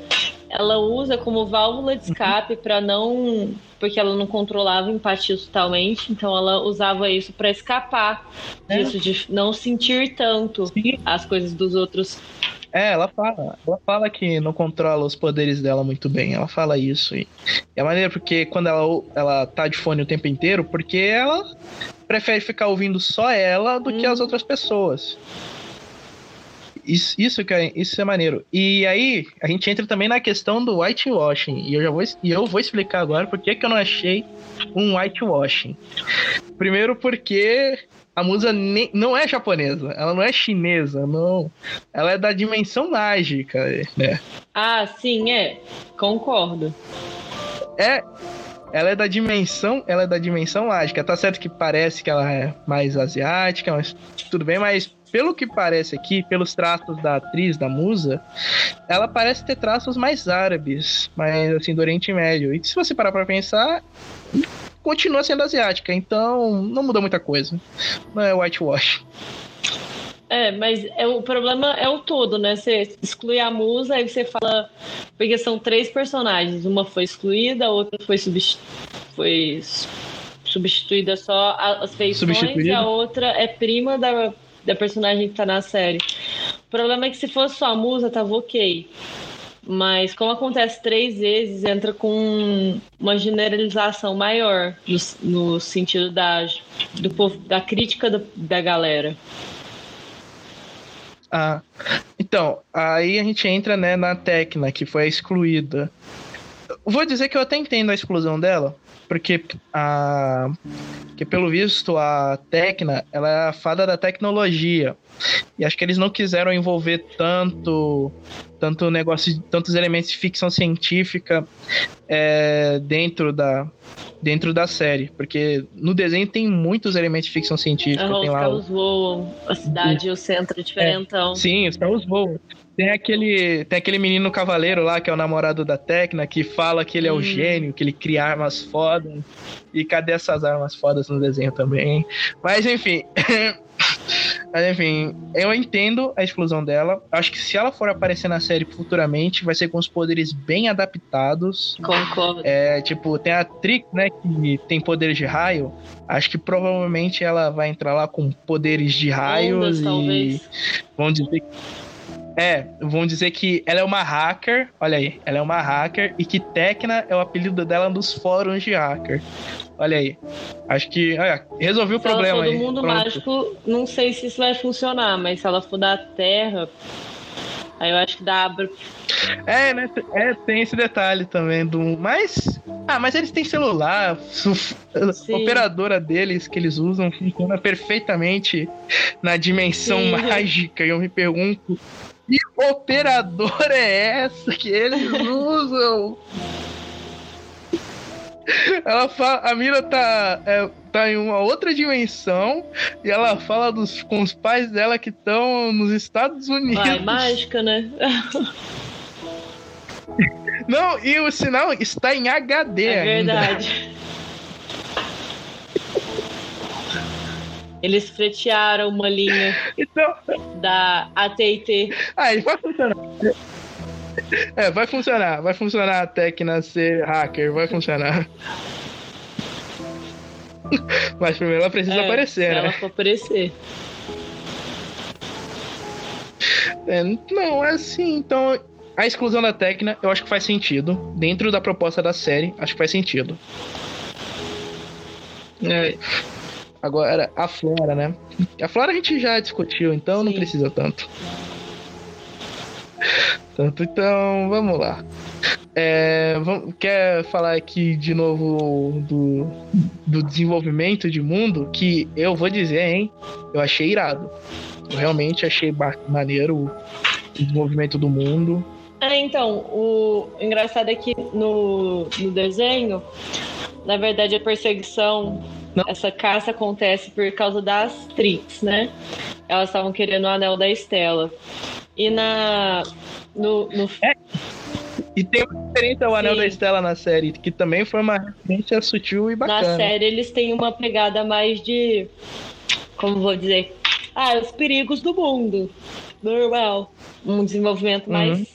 Ela usa como válvula de escape para não. Porque ela não controlava empatia totalmente, então ela usava isso para escapar é. disso, de não sentir tanto Sim. as coisas dos outros é, ela fala. Ela fala que não controla os poderes dela muito bem. Ela fala isso. E é maneiro porque quando ela, ela tá de fone o tempo inteiro, porque ela prefere ficar ouvindo só ela do hum. que as uhum. outras pessoas. Isso, isso, que é, isso é maneiro. E aí, a gente entra também na questão do whitewashing. E eu já vou, e eu vou explicar agora por que, que eu não achei um whitewashing. Primeiro porque a musa nem, não é japonesa, ela não é chinesa, não. Ela é da dimensão mágica, né? Ah, sim, é. Concordo. É, ela é da dimensão, ela é da dimensão mágica. Tá certo que parece que ela é mais asiática, mas tudo bem, mas pelo que parece aqui, pelos traços da atriz, da musa, ela parece ter traços mais árabes, mais assim, do Oriente Médio. E se você parar pra pensar, continua sendo asiática, então não muda muita coisa. Não é whitewash. É, mas é, o problema é o todo, né? Você exclui a musa, aí você fala. Porque são três personagens. Uma foi excluída, a outra foi, subst... foi substituída só as feições, e a outra é prima da, da personagem que tá na série. O problema é que se fosse só a musa, tava ok. Mas como acontece três vezes, entra com uma generalização maior no, no sentido da, do povo, da crítica da, da galera. Ah, então, aí a gente entra né, na Tecna, que foi excluída. Vou dizer que eu até entendo a exclusão dela, porque a que pelo visto a Tecna, ela é a fada da tecnologia. E acho que eles não quiseram envolver tanto tanto negócio, tantos elementos de ficção científica é, dentro da dentro da série, porque no desenho tem muitos elementos de ficção científica. Uhum, tem os lá carros voam, a cidade e o centro é diferentão. É, sim, os carros voam. Tem aquele, tem aquele menino cavaleiro lá, que é o namorado da Tecna, que fala que ele é o hum. gênio, que ele cria armas fodas. E cadê essas armas fodas no desenho também? Mas enfim. Mas enfim, eu entendo a exclusão dela. Acho que se ela for aparecer na série futuramente, vai ser com os poderes bem adaptados. Concordo. É, tipo, tem a Trix, né, que tem poderes de raio. Acho que provavelmente ela vai entrar lá com poderes de raios Ondas, e. Talvez. Vamos dizer que é, vão dizer que ela é uma hacker, olha aí, ela é uma hacker e que Tecna é o apelido dela nos fóruns de hacker. Olha aí. Acho que, olha, resolvi o se problema ela for do mundo Pronto. mágico, não sei se isso vai funcionar, mas se ela for da Terra, aí eu acho que dá é, né? É, tem esse detalhe também do. Mas. Ah, mas eles têm celular. A operadora deles que eles usam funciona perfeitamente na dimensão Sim. mágica. E eu me pergunto que operadora é essa que eles usam? Ela fala, a Mira tá, é, tá em uma outra dimensão e ela fala dos, com os pais dela que estão nos Estados Unidos. Vai, mágica, né? Não, e o sinal está em HD. É verdade. Eles fretearam uma linha então... da AT&T. Ah, vai funcionar. É, vai funcionar. Vai funcionar até que nascer hacker. Vai funcionar. Mas primeiro ela precisa é, aparecer, né? Ela aparecer. É, não, é assim, então a exclusão da Tecna eu acho que faz sentido. Dentro da proposta da série, acho que faz sentido. É. Agora, a Flora, né? A Flora a gente já discutiu, então Sim. não precisa tanto. Tanto, então, vamos lá. É, vamos, quer falar aqui de novo do, do desenvolvimento de mundo? Que eu vou dizer, hein? Eu achei irado. Eu realmente achei maneiro o desenvolvimento do mundo. É, então, o engraçado é que no, no desenho, na verdade, a perseguição não. Essa caça acontece por causa das Trix, né? Elas estavam querendo o anel da Estela. E na. No, no... É. E tem uma diferença ao Anel Sim. da Estela na série, que também foi uma referência sutil e bacana. Na série eles têm uma pegada mais de. Como vou dizer? Ah, os perigos do mundo. Normal. Um desenvolvimento mais uhum.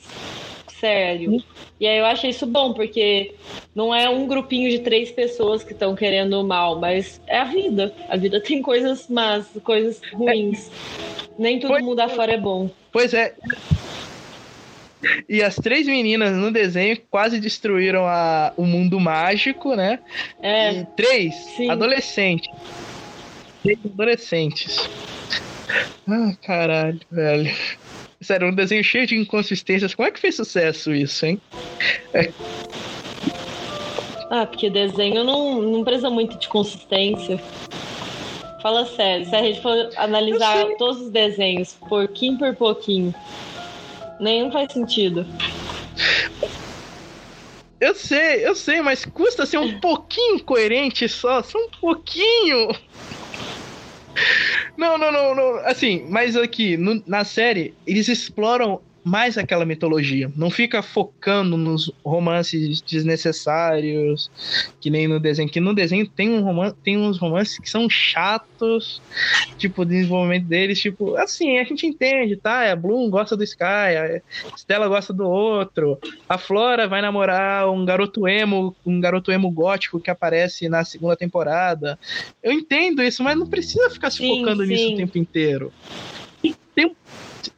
sério. E aí eu achei isso bom, porque não é um grupinho de três pessoas que estão querendo o mal, mas é a vida. A vida tem coisas más, coisas ruins. Nem todo pois, mundo afora é bom. Pois é. E as três meninas no desenho quase destruíram a, o mundo mágico, né? É. E três Sim. adolescentes. Três adolescentes. Ah, caralho, velho. Sério, um desenho cheio de inconsistências. Como é que fez sucesso isso, hein? É. Ah, porque desenho não, não precisa muito de consistência. Fala sério, se a gente for analisar todos os desenhos, pouquinho por pouquinho, nenhum faz sentido. Eu sei, eu sei, mas custa ser um pouquinho coerente só, só um pouquinho. Não, não, não, não. Assim, mas aqui, no, na série, eles exploram mais aquela mitologia. Não fica focando nos romances desnecessários, que nem no desenho. Que no desenho tem, um romance, tem uns romances que são chatos, tipo, o desenvolvimento deles, tipo, assim, a gente entende, tá? A Bloom gosta do Sky, a Stella gosta do outro, a Flora vai namorar um garoto emo, um garoto emo gótico que aparece na segunda temporada. Eu entendo isso, mas não precisa ficar se sim, focando sim. nisso o tempo inteiro.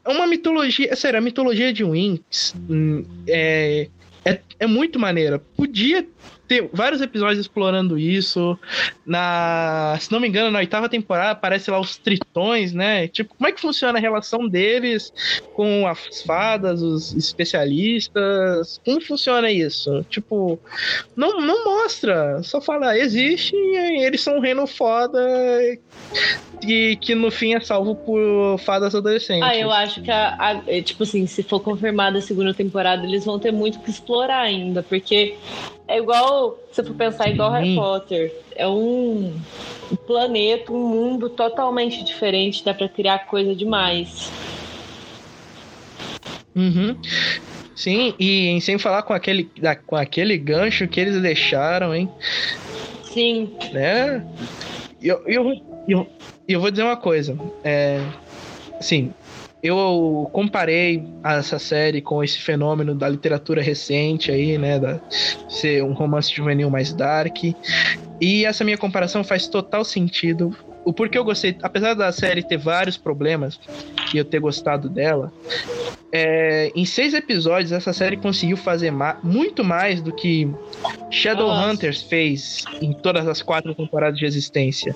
É uma mitologia. É sério, a mitologia de Winx hum, é, é, é muito maneira. Podia ter vários episódios explorando isso. Na, se não me engano, na oitava temporada aparece lá os tritões, né? Tipo, como é que funciona a relação deles com as fadas, os especialistas? Como funciona isso? Tipo, não, não mostra, só fala, existe e eles são um reino foda e que no fim é salvo por fadas adolescentes. Ah, eu acho que a, a, é, tipo assim, se for confirmada a segunda temporada, eles vão ter muito que explorar ainda, porque é igual, se for pensar igual Harry Potter, é um, planeta, um mundo totalmente diferente, dá para criar coisa demais. Uhum. Sim, e sem falar com aquele, com aquele gancho que eles deixaram, hein? Sim. Né? Eu, eu, eu, eu vou dizer uma coisa. É, assim, eu comparei essa série com esse fenômeno da literatura recente aí, né, da ser um romance juvenil mais dark. E essa minha comparação faz total sentido. O porquê eu gostei, apesar da série ter vários problemas e eu ter gostado dela, é, em seis episódios essa série conseguiu fazer ma muito mais do que Shadowhunters fez em todas as quatro temporadas de existência.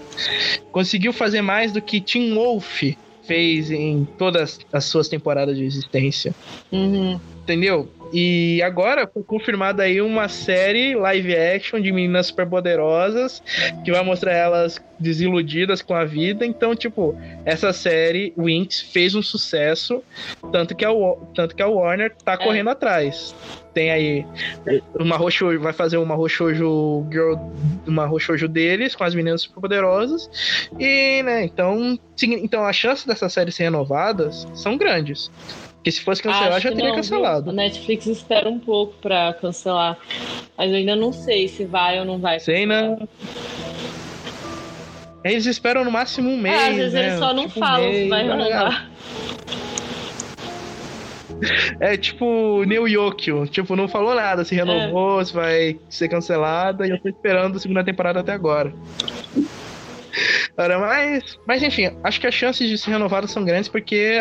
Conseguiu fazer mais do que Teen Wolf fez em todas as suas temporadas de existência. Uhum. Entendeu? E agora foi confirmada aí uma série live action de meninas superpoderosas que vai mostrar elas desiludidas com a vida. Então, tipo, essa série Winx fez um sucesso, tanto que a, tanto que a Warner tá é. correndo atrás. Tem aí uma roxo, vai fazer uma roxojo girl, uma roxojo deles com as meninas superpoderosas. E, né, então, então as chances dessa série ser renovadas são grandes. Porque se fosse cancelar, Acho já teria não, cancelado. A Netflix espera um pouco pra cancelar. Mas eu ainda não sei se vai ou não vai. Né? Eles esperam no máximo um mês. É, às vezes né? eles só não tipo falam um se vai renovar. É tipo New Yokio, tipo, não falou nada, se renovou, é. se vai ser cancelada, e eu tô esperando a segunda temporada até agora. Cara, mas, mas enfim, acho que as chances de ser renovado são grandes porque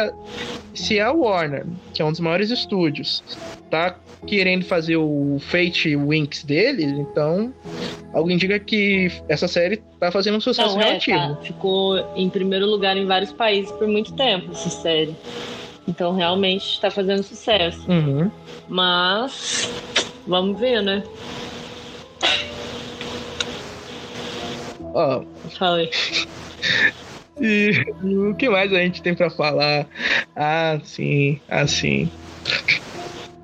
se a Warner, que é um dos maiores estúdios, tá querendo fazer o Fate Winx deles, então algo indica que essa série tá fazendo um sucesso Não, é, relativo. Tá. Ficou em primeiro lugar em vários países por muito tempo essa série. Então realmente está fazendo sucesso. Uhum. Mas vamos ver, né? Ó, Falei. E o que mais a gente tem para falar? Ah, sim, assim.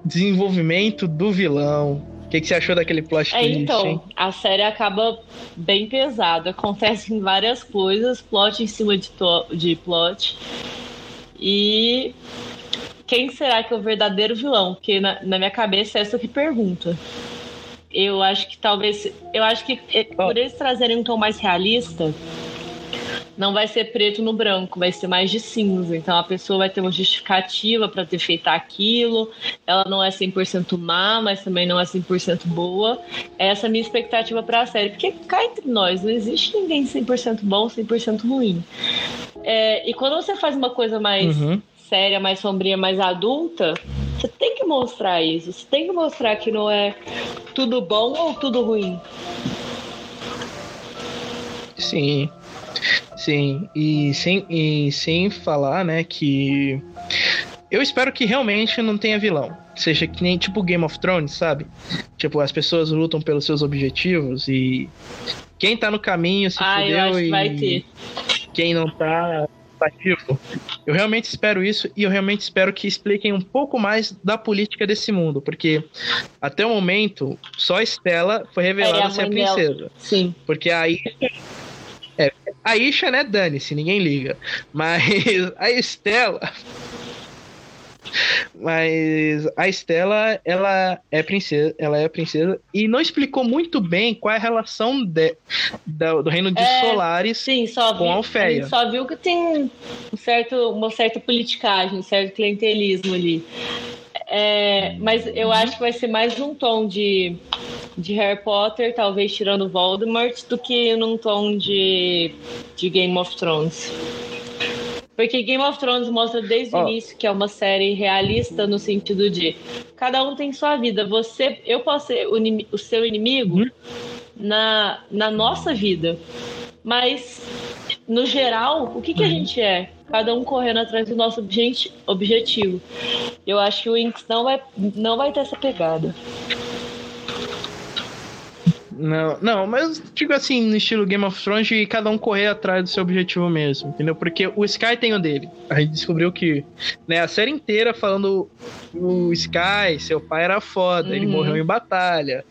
Desenvolvimento do vilão. O que, que você achou daquele plot é, Então, hein? a série acaba bem pesada. Acontecem várias coisas, plot em cima de, de plot. E quem será que é o verdadeiro vilão? Porque na, na minha cabeça é essa que pergunta. Eu acho que talvez. Eu acho que eh, por eles trazerem um tom mais realista, não vai ser preto no branco, vai ser mais de cinza. Então a pessoa vai ter uma justificativa para ter feito aquilo. Ela não é 100% má, mas também não é 100% boa. Essa é a minha expectativa para a série. Porque cá entre nós, não existe ninguém 100% bom, 100% ruim. É, e quando você faz uma coisa mais uhum. Séria, mais sombria, mais adulta, você tem que mostrar isso. Você tem que mostrar que não é tudo bom ou tudo ruim. Sim. Sim, e sem, e sem falar, né, que eu espero que realmente não tenha vilão. Seja que nem tipo Game of Thrones, sabe? Tipo, as pessoas lutam pelos seus objetivos e quem tá no caminho se ah, fudeu e quem não tá participativo. Eu realmente espero isso e eu realmente espero que expliquem um pouco mais da política desse mundo, porque até o momento só Estela foi revelada é, ser a princesa. Sim. Porque aí é, A Isha, né, dane-se, ninguém liga. Mas a Estela. Mas a Estela, ela é princesa, ela é princesa e não explicou muito bem qual é a relação de, do, do reino de É, Solaris Sim, só com vi, a Alfeia. só viu que tem um certo, uma certa politicagem, um certo clientelismo ali. É, mas eu acho que vai ser mais num tom de, de Harry Potter, talvez tirando Voldemort, do que num tom de, de Game of Thrones. Porque Game of Thrones mostra desde o início que é uma série realista no sentido de cada um tem sua vida. Você, eu posso ser o, o seu inimigo Uhum. na, na nossa vida. Mas, no geral, o que, que a Uhum. gente é? Cada um correndo atrás do nosso obje- objetivo. Eu acho que o Winx não vai, não vai ter essa pegada. Não, não, mas digo assim, no estilo Game of Thrones, de cada um correr atrás do seu objetivo mesmo, entendeu? Porque o Sky tem o dele. A gente descobriu que, né, a série inteira falando o Sky, seu pai era foda, ele Uhum. morreu em batalha.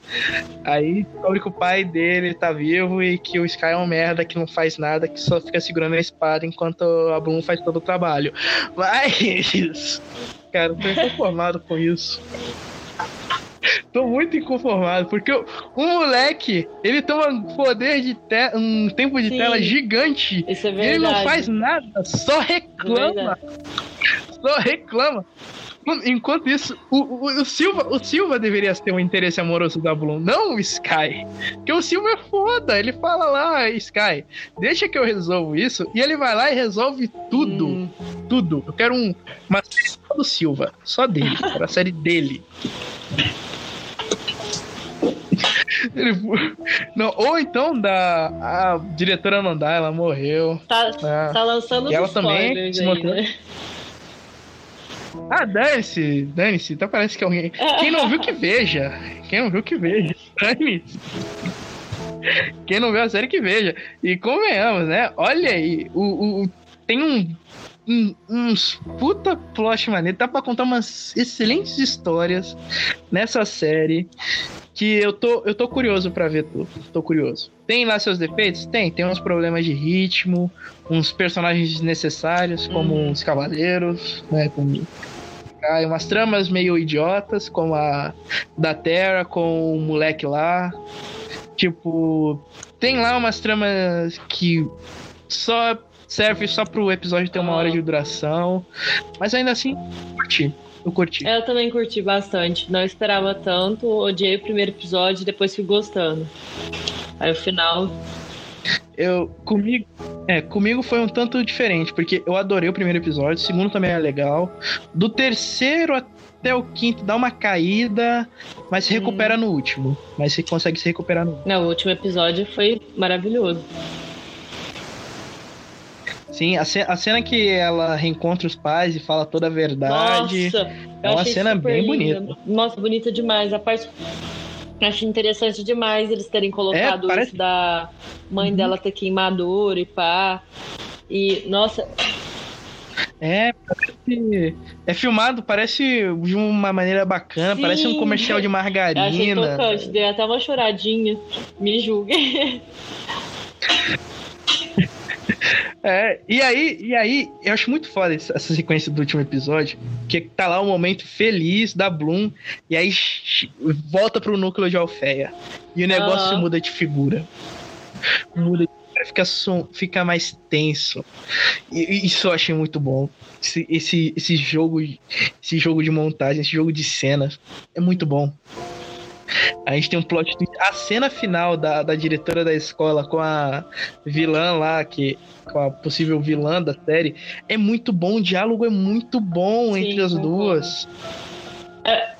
Aí descobre que o pai dele tá vivo e que o Sky é um merda que não faz nada, que só fica segurando a espada enquanto a Bloom faz todo o trabalho. Mas, cara, eu tô inconformado com isso. Tô muito inconformado, porque o, moleque, ele tem um poder de te um tempo de Sim. tela gigante. Isso é E verdade. ele não faz nada, só reclama. Verdade. Só reclama. Enquanto isso, o, o, o Silva, o Silva deveria ter um interesse amoroso da Bloom, não o Sky. Porque o Silva é foda. Ele fala lá, Sky, deixa que eu resolvo isso. E ele vai lá e resolve tudo. Hum, Tudo. Eu quero um, uma série só do Silva. Só dele. Quero a série dele. Não, ou então da. A diretora não dá, ela morreu. tá, Ah. tá lançando E ela também se aí, mostrou- né? Ah, dane-se, dane-se. Até parece que alguém. Quem não viu que veja. Quem não viu que veja. Dane-se. Quem não viu a série que veja. E convenhamos, né? Olha aí, o, o- tem um- uns puta plot maneiro. Dá pra contar umas excelentes histórias nessa série. Que eu tô, eu tô curioso pra ver tudo. Tô curioso. Tem lá seus defeitos? Tem. Tem uns problemas de ritmo, uns personagens desnecessários, como Uhum. os cavaleiros, né? Como Ai, umas tramas meio idiotas, como a da Terra com o moleque lá. Tipo, tem lá umas tramas que só serve só pro episódio ter uma hora de duração. Mas ainda assim, curti. Eu curti. Eu também curti bastante. Não esperava tanto. Odiei o primeiro episódio e depois fui gostando. Aí o final. Eu, comigo, é, comigo foi um tanto diferente, porque eu adorei o primeiro episódio, o segundo também é legal. Do terceiro até o quinto dá uma caída, mas se recupera no último. Mas você consegue se recuperar no Não, o último episódio foi maravilhoso. Sim, a, ce- a cena que ela reencontra os pais e fala toda a verdade. Nossa, é uma cena bem linda. bonita. Nossa, bonita demais. A parte. Achei interessante demais eles terem colocado É, parece- isso da mãe Uhum. dela ter queimadura e pá. E, nossa, É, parece. É filmado, parece de uma maneira bacana, Sim. parece um comercial de eu achei margarina. tocante. Dei até uma choradinha. Me julguem. É, e aí, e aí, eu acho muito foda essa sequência do último episódio, que tá lá o momento feliz da Bloom, e aí volta pro núcleo de Alfeia. E o negócio Aham. muda de figura. Muda de figura, fica, som- fica mais tenso. E, e isso eu achei muito bom. Esse, esse, esse jogo, esse jogo de montagem, esse jogo de cenas, é muito bom. A gente tem um plot twist. A cena final da, da diretora da escola com a vilã lá, que, com a possível vilã da série, é muito bom. O diálogo é muito bom Sim, entre as duas. É.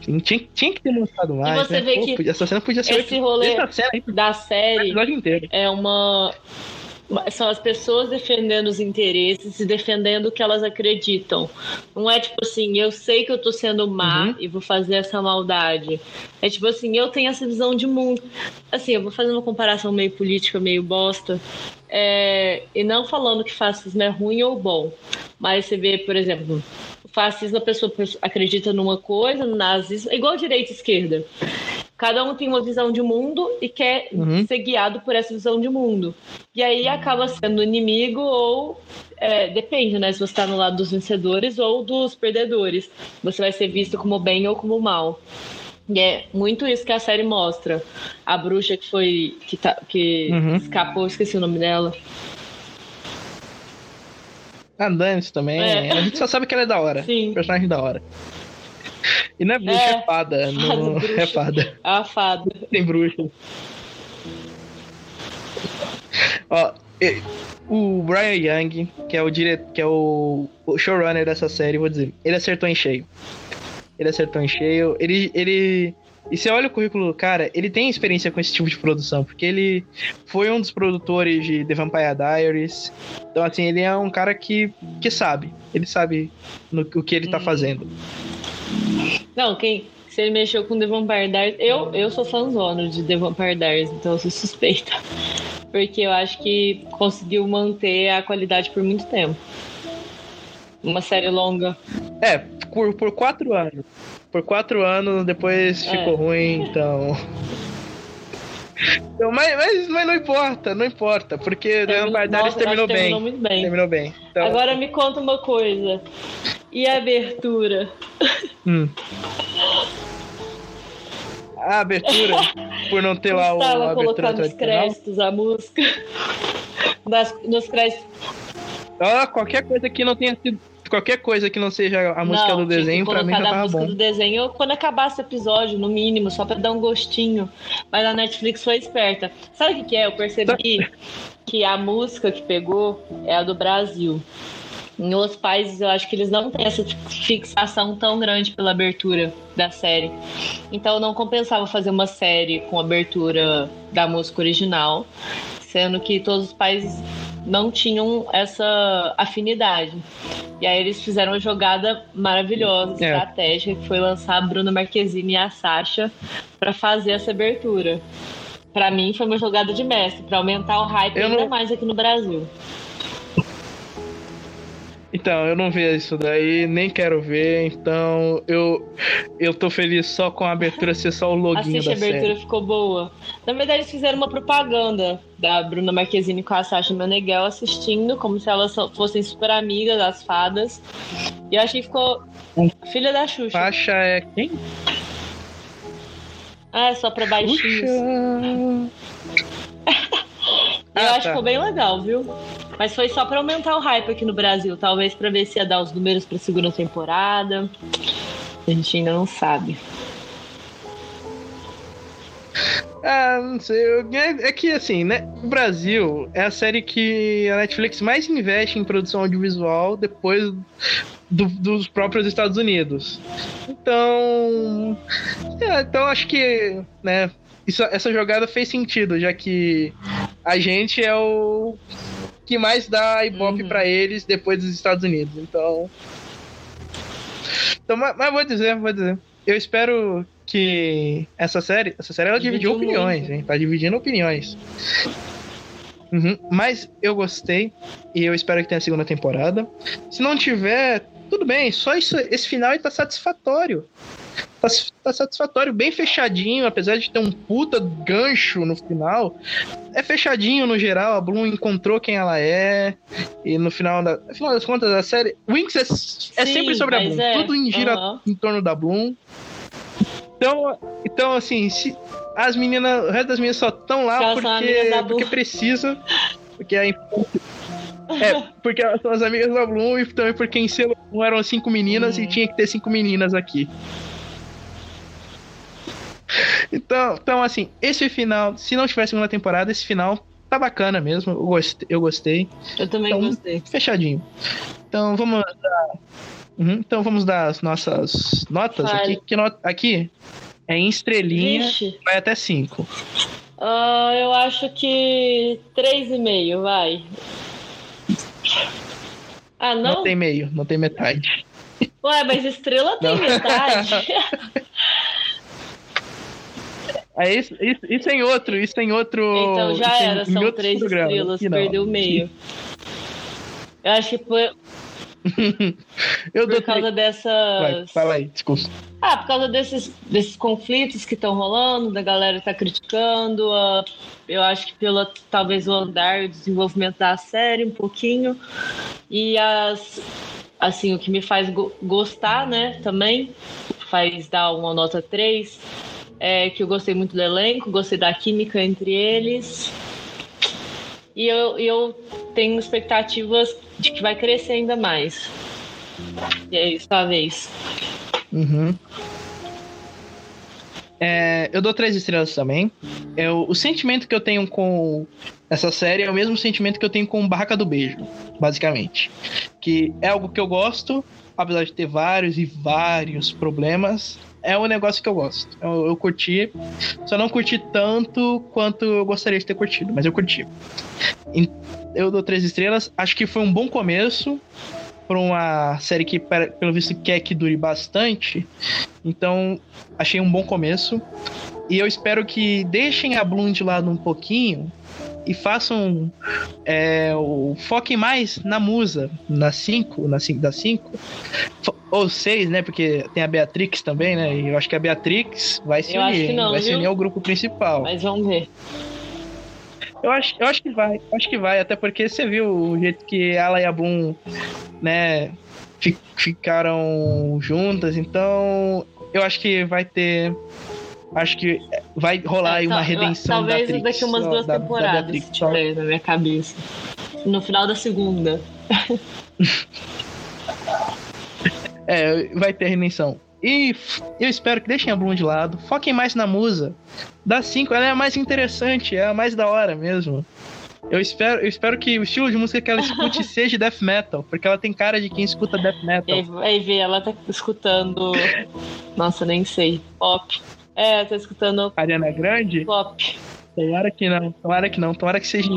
Tinha, tinha que ter mostrado mais. você né? vê Pô, que podia- essa cena podia ser esse rolê cena aí, Da série é uma. São as pessoas defendendo os interesses e defendendo o que elas acreditam. Não é tipo assim, eu sei que eu tô sendo má Uhum. e vou fazer essa maldade. É tipo assim, eu tenho essa visão de mundo. Assim, eu vou fazer uma comparação meio política, meio bosta. É, e não falando que fascismo é ruim ou bom. Mas você vê, por exemplo, o fascismo, a pessoa acredita numa coisa, no nazismo, é igual direita e esquerda. Cada um tem uma visão de mundo e quer Uhum. ser guiado por essa visão de mundo. E aí acaba sendo inimigo ou. é, depende, né? Se você tá no lado dos vencedores ou dos perdedores. Você vai ser visto como bem ou como mal. E é muito isso que a série mostra. A bruxa que foi. que, tá, que Uhum. escapou, esqueci o nome dela. A Dance também. É. A gente só sabe que ela é da hora. Sim. Personagem da hora. E não é bruxa, É. é, fada. Fada, Não, bruxa. é fada. A fada. Tem bruxa. Ó, o Brian Young, que é o dire... que é o... o showrunner dessa série, vou dizer, ele acertou em cheio. Ele acertou em cheio. Ele, ele. E você olha o currículo do cara, ele tem experiência com esse tipo de produção, porque ele foi um dos produtores de The Vampire Diaries. Então, assim, ele é um cara que, que sabe. Ele sabe no, o que ele tá fazendo. Não, quem. Se ele mexeu com The Vampire Diaries. Eu, eu sou fãzona de The Vampire Diaries, então eu sou suspeita. Porque eu acho que conseguiu manter a qualidade por muito tempo. Uma série longa. É, por, por quatro anos. Por quatro anos, depois É. ficou ruim, então. Então, mas, mas, mas não importa, não importa, porque The Vampire Diaries terminou bem. terminou bem. Terminou bem. Então, Agora me conta uma coisa. E a abertura? hum. A abertura, por não ter lá o, a Estava abertura colocando nos tradicional. créditos a música. Das- nos créditos. Ó, qualquer coisa que não tenha sido. Qualquer coisa que não seja a música Não, do desenho, pra mim já tava música bom. do desenho quando acabasse o episódio, no mínimo, só pra dar um gostinho. Mas a Netflix foi esperta. Sabe o que, que é? Eu percebi que a música que pegou é a do Brasil. Em outros países, eu acho que eles não têm essa fixação tão grande pela abertura da série. Então, não compensava fazer uma série com abertura da música original, sendo que todos os países não tinham essa afinidade. E aí eles fizeram uma jogada maravilhosa, É. estratégica, que foi lançar a Bruna Marquezine e a Sasha para fazer essa abertura. Pra mim foi uma jogada de mestre, pra aumentar o hype Eu ainda não- mais aqui no Brasil. Então, eu não vejo isso daí, nem quero ver, então eu eu tô feliz só com a abertura ser só o loginho Assiste a da abertura, série. ficou boa. Na verdade, eles fizeram uma propaganda da Bruna Marquezine com a Sasha Meneghel assistindo, como se elas fossem super amigas, as fadas. E eu achei que ficou. Filha da Xuxa. Faixa é quem? Ah, é só pra baixinhos. Eu Ah, acho tá. que ficou bem legal, viu? Mas foi só pra aumentar o hype aqui no Brasil. Talvez pra ver se ia dar os números pra segunda temporada. A gente ainda não sabe. Ah, não sei. É, é que assim, né? O Brasil é a série que a Netflix mais investe em produção audiovisual depois do- dos próprios Estados Unidos. Então. é, então acho que, né? Isso, essa jogada fez sentido, já que a gente é o que mais dá ibope Uhum. pra eles depois dos Estados Unidos. Então. Então, mas, mas vou dizer, vou dizer. Eu espero que essa série, essa série ela dividiu Dividiu opiniões, hein? Tá dividindo opiniões. Uhum, Mas eu gostei e eu espero que tenha a segunda temporada. Se não tiver, tudo bem. Só isso, esse final tá satisfatório. Tá, tá satisfatório, bem fechadinho, apesar de ter um puta gancho no final. É fechadinho no geral, a Bloom encontrou quem ela é. E no final, da, no final das contas, a série. Winx é, é Sim, sempre sobre a Bloom. é, Tudo em gira aham. em torno da Bloom. Então, então assim, se as meninas, o resto das meninas só estão lá Porque porque, da precisa. Porque é importante. É, porque elas são as amigas da Bloom e também porque em Moon eram cinco meninas Uhum. e tinha que ter cinco meninas aqui. Então, então, assim, esse final, se não tiver segunda temporada, esse final tá bacana mesmo. Eu gostei. Eu gostei Eu também Então, gostei. fechadinho. Então vamos dar. Uhum, então vamos dar as nossas notas Vale. aqui. Que not... Aqui é em estrelinha, Vixe, vai até 5. ah, eu acho que 3,5, vai. Ah, Não? não? tem meio, não tem metade. Ué, mas estrela tem Não. metade. É isso, isso, isso em outro, isso em outro. então já era, em são três programas. estrelas, Aqui perdeu meio. Eu acho que por, eu por causa Vai, dessas. fala aí, desculpa. Ah, por causa desses, desses conflitos que estão rolando, da galera tá criticando, eu acho que pelo talvez o andar, o desenvolvimento da série um pouquinho. E as assim, o que me faz go- gostar, né, também, faz dar uma nota 3, é que eu gostei muito do elenco, gostei da química entre eles. E eu, eu tenho expectativas de que vai crescer ainda mais. E é isso, talvez. Uhum. É, eu dou três estrelas também. Eu, o sentimento que eu tenho com essa série é o mesmo sentimento que eu tenho com Barraca do Beijo, basicamente. Que é algo que eu gosto, apesar de ter vários e vários problemas. É um negócio que eu gosto. Eu, eu curti. Só não curti tanto quanto eu gostaria de ter curtido, mas eu curti. Eu dou três estrelas. Acho que foi um bom começo para uma série que, pelo visto, quer que dure bastante. Então, achei um bom começo. E eu espero que deixem a Bloom de lado um pouquinho e façam. É, o, foquem mais na musa, na 5, na 5 da 5. Ou 6, né? Porque tem a Beatrix também, né? E eu acho que a Beatrix vai se Eu acho unir. não, vai se viu? unir ao grupo principal. Mas vamos ver. Eu acho, eu acho que vai, acho que vai, até porque você viu o jeito que ela e a Bloom, né, fi- ficaram juntas, então eu acho que vai ter. Acho que vai rolar aí É, uma tal- redenção Talvez da Trix, daqui umas da- duas da- da temporadas, Beatrix, se tiver na minha cabeça. No final da segunda. É, vai ter redenção. E eu espero que deixem a Bloom de lado, foquem mais na musa. Da 5, ela é a mais interessante, é a mais da hora mesmo. Eu espero, eu espero que o estilo de música que ela escute seja death metal, porque ela tem cara de quem escuta death metal. aí vai ver, ela tá escutando. Nossa, nem sei. Pop. É, tá escutando Ariana Grande? pop. Tomara que não, tomara que não, tomara que seja.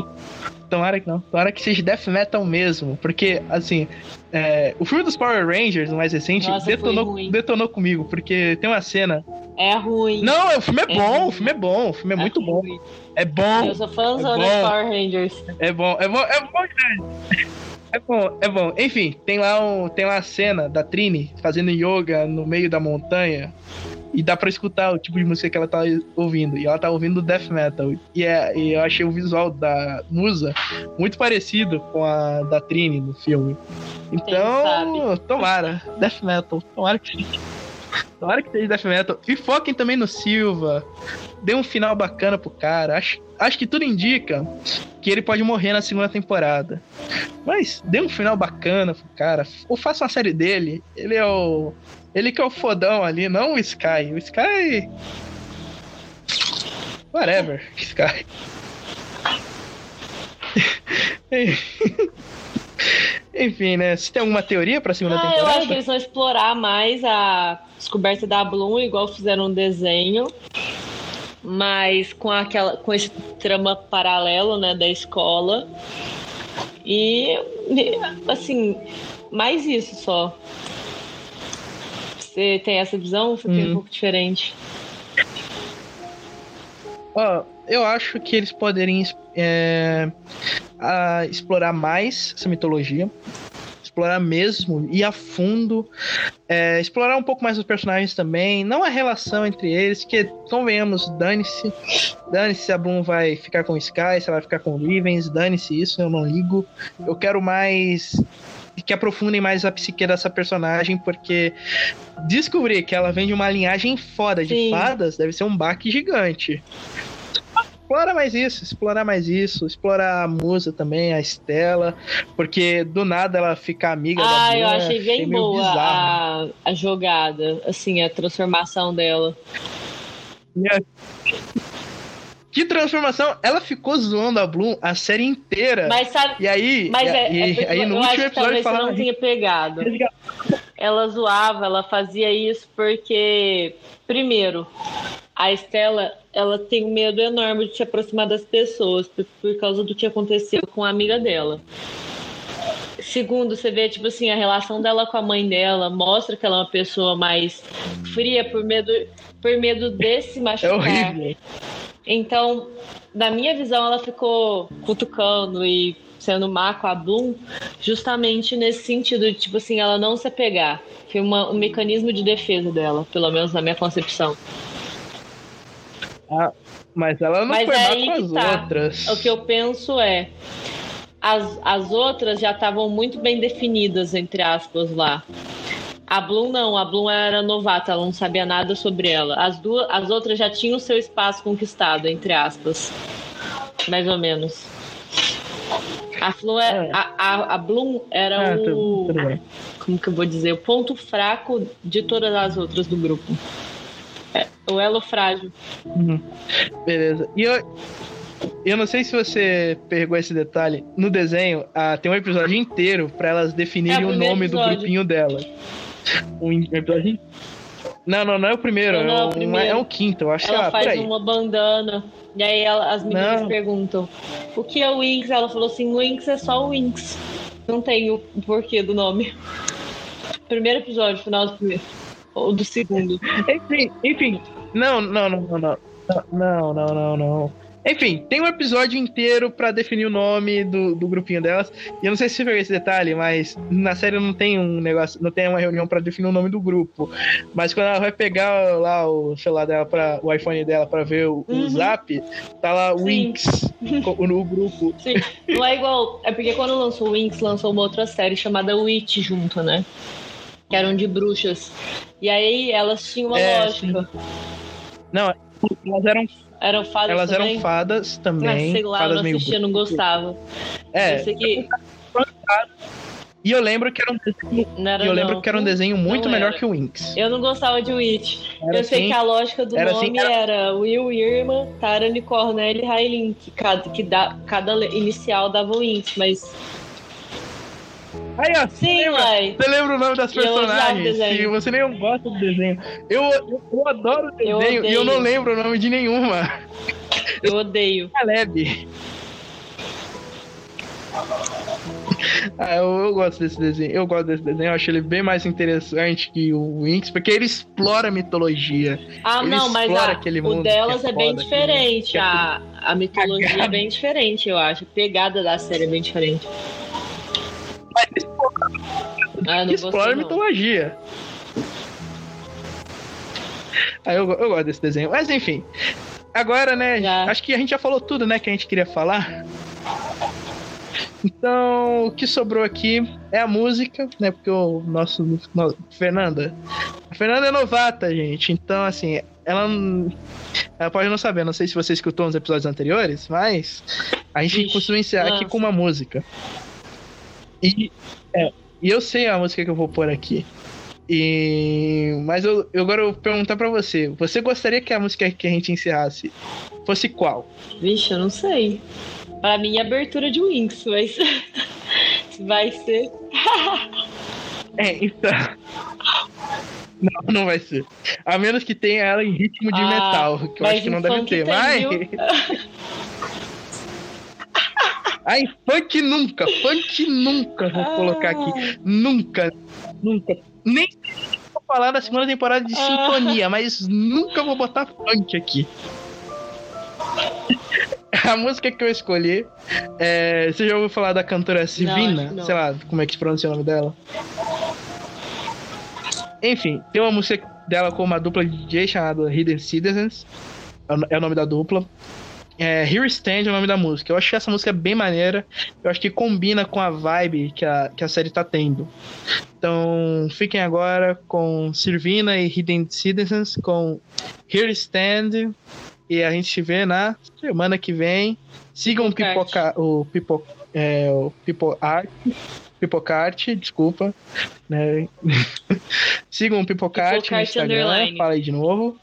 Tomara que não, tomara que seja death metal mesmo, porque, assim, é, o filme dos Power Rangers, o mais recente, Nossa, detonou, detonou comigo, porque tem uma cena. É ruim. Não, o filme é É bom, ruim. o filme é bom, o filme é muito bom. ruim. É bom, Eu sou fãzona É bom. Power Rangers. é bom, é bom, é bom demais. É bom, é bom. Enfim, tem lá, um, tem lá a cena da Trini fazendo yoga no meio da montanha. E dá pra escutar o tipo de música que ela tá ouvindo. E ela tá ouvindo death metal. E, é, e eu achei o visual da Musa muito parecido com a da Trini no filme. Então, tomara. Death metal. Tomara que seja. Tomara que seja death metal. E foquem também no Silva. Dê um final bacana pro cara. Acho, acho que tudo indica que ele pode morrer na segunda temporada. Mas dê um final bacana pro cara. Ou faça uma série dele. Ele é o. Ele que é o fodão ali, não o Sky. O Sky. Whatever, Sky. Enfim, né? Você tem alguma teoria pra segunda Ah, eu temporada? acho que eles vão explorar mais a descoberta da Bloom, igual fizeram um desenho. Mas com aquela com esse trama paralelo, né, da escola. E assim, mais isso só. Você tem essa visão ou você tem um Uhum. pouco diferente? Ó, eu acho que eles poderiam é, a- explorar mais essa mitologia. Explorar mesmo, ir a fundo. é, explorar um pouco mais os personagens também. Não a relação entre eles, que, convenhamos, dane-se. Dane-se se a Bloom vai ficar com o Sky, se ela vai ficar com o Rivens. Dane-se isso, eu não ligo. Eu quero mais que aprofundem mais a psique dessa personagem, porque descobrir que ela vem de uma linhagem foda de Sim. fadas deve ser um baque gigante. Explora mais isso, explorar mais isso, explorar a musa também, a Estela, porque do nada ela fica amiga da Ah, eu achei bem meio boa a, a jogada, assim, a transformação dela. Que transformação! Ela ficou zoando a Bloom a série inteira. Mas sabe, e aí, Mas é, e- é porque aí no eu último episódio talvez você fala. não tenha pegado. Ela zoava, ela fazia isso porque, primeiro, a Estela, ela tem um medo enorme de se aproximar das pessoas por, por causa do que aconteceu com a amiga dela. Segundo, você vê, tipo assim, a relação dela com a mãe dela mostra que ela é uma pessoa mais fria por medo, por medo de se É machucar. horrível. Então, na minha visão, ela ficou cutucando e sendo má com a Bloom, justamente nesse sentido de, tipo assim, ela não se apegar. Foi uma, um mecanismo de defesa dela, pelo menos na minha concepção. Ah, mas ela não Mas foi má aí com as tá. outras. O que eu penso é. As, as outras já estavam muito bem definidas, entre aspas, lá. A Bloom não, a Bloom era novata, ela não sabia nada sobre ela. As, duas, as outras já tinham o seu espaço conquistado, entre aspas. Mais ou menos. A, Flu é, É. a, a, a Bloom era Ah, o. tudo, tudo. Como que eu vou dizer? O ponto fraco de todas as outras do grupo. É, o elo frágil. Uhum. Beleza. E eu, eu não sei se você pegou esse detalhe. No desenho, ah, tem um episódio inteiro pra elas definirem É, o o nome do episódio. grupinho dela. Um episódio. Não, não, não é o primeiro. Não, não é o é, primeiro. é o quinto, eu acho que Ela é faz uma bandana. E aí ela- as meninas Não. perguntam: o que é o Winx? Ela falou assim: o Winx é só o Winx. Não tem o porquê do nome. Primeiro episódio, final do primeiro. Ou do segundo. Enfim, enfim. Não, não, não, não, não. Não, não, não, não. Enfim, tem um episódio inteiro pra definir o nome do, do grupinho delas. E eu não sei se você pegou esse detalhe, mas na série não tem um negócio, não tem uma reunião pra definir o nome do grupo. Mas quando ela vai pegar lá o celular dela, pra, o iPhone dela pra ver o, o Uhum. zap, tá lá Sim. Winx no grupo. Sim, não é igual. É porque quando lançou o Winx, lançou uma outra série chamada Witch junto, né? Que eram de bruxas. E aí elas tinham uma É, lógica. Não, elas eram, Eram fadas elas também? eram fadas Ah, também. sei lá, eu fadas não meio assistia, não bruxas. gostava. É, Eu que e eu lembro que era um desenho, não era eu lembro não. que era um desenho muito Não melhor era. que o Winx. Eu não gostava de Witch. Era eu sei assim- que a lógica do era nome assim, era Will, Irma, Tarani, Cornell e Railin, que cada, que dá, cada inicial dava o Winx, mas. Aí, ó, Sim, lembra? Você lembra o nome das eu personagens? E você nem gosta do desenho. Eu, eu, eu adoro o Eu desenho e eu não lembro o nome de nenhuma. Eu odeio. Caleb. Ah, eu, eu gosto desse desenho. Eu gosto desse desenho. Eu acho ele bem mais interessante que o Winx, porque ele explora a mitologia. Ah, Ele não, mas a- aquele o mundo delas é é, bem diferente. que é A, a mitologia é bem diferente, eu acho. A pegada da série é bem diferente. Ah, eu não explora a mitologia. Ah, eu, eu gosto desse desenho. Mas enfim. Agora, né? Já. Acho que a gente já falou tudo, né? Que a gente queria falar. Então, o que sobrou aqui é a música, né? Porque o nosso. no- Fernanda. A Fernanda é novata, gente. Então, assim, ela. Ela pode não saber, não sei se você escutou nos episódios anteriores, mas a gente Ixi, costuma encerrar aqui lança. com uma música. E, é, e eu sei a música que eu vou pôr aqui. E, mas eu, eu agora eu vou perguntar pra você. Você gostaria que a música que a gente encerrasse fosse qual? Vixe, eu não sei. Pra mim, é abertura de vai ser. Vai ser. É, então. Não, não vai ser. A menos que tenha ela em ritmo de Ah, metal, que eu mas acho que não deve funk ter. Mas. Ai, funk nunca, funk nunca vou colocar aqui. Ah. Nunca, nunca. Nem vou falar da segunda temporada de Ah. Sintonia, mas nunca vou botar funk aqui. A música que eu escolhi, é, você já ouviu falar da cantora Sivina? não. Sei lá, como é que se pronuncia o nome dela? Enfim, tem uma música dela com uma dupla de DJ chamada Hidden Citizens. É o- É o nome da dupla. É, Here Stand é o nome da música. Eu acho que essa música é bem maneira. Eu acho que combina com a vibe que a, que a série tá tendo. Então, fiquem agora com Sirvina e Hidden Citizens com Here Stand. E a gente se vê na semana que vem. Sigam o Pipocart. Pipoca, o é, o Pipo Art, Pipocart, desculpa. Né? Sigam o Pipocart no Pipocart Instagram. underline. Fala aí de novo.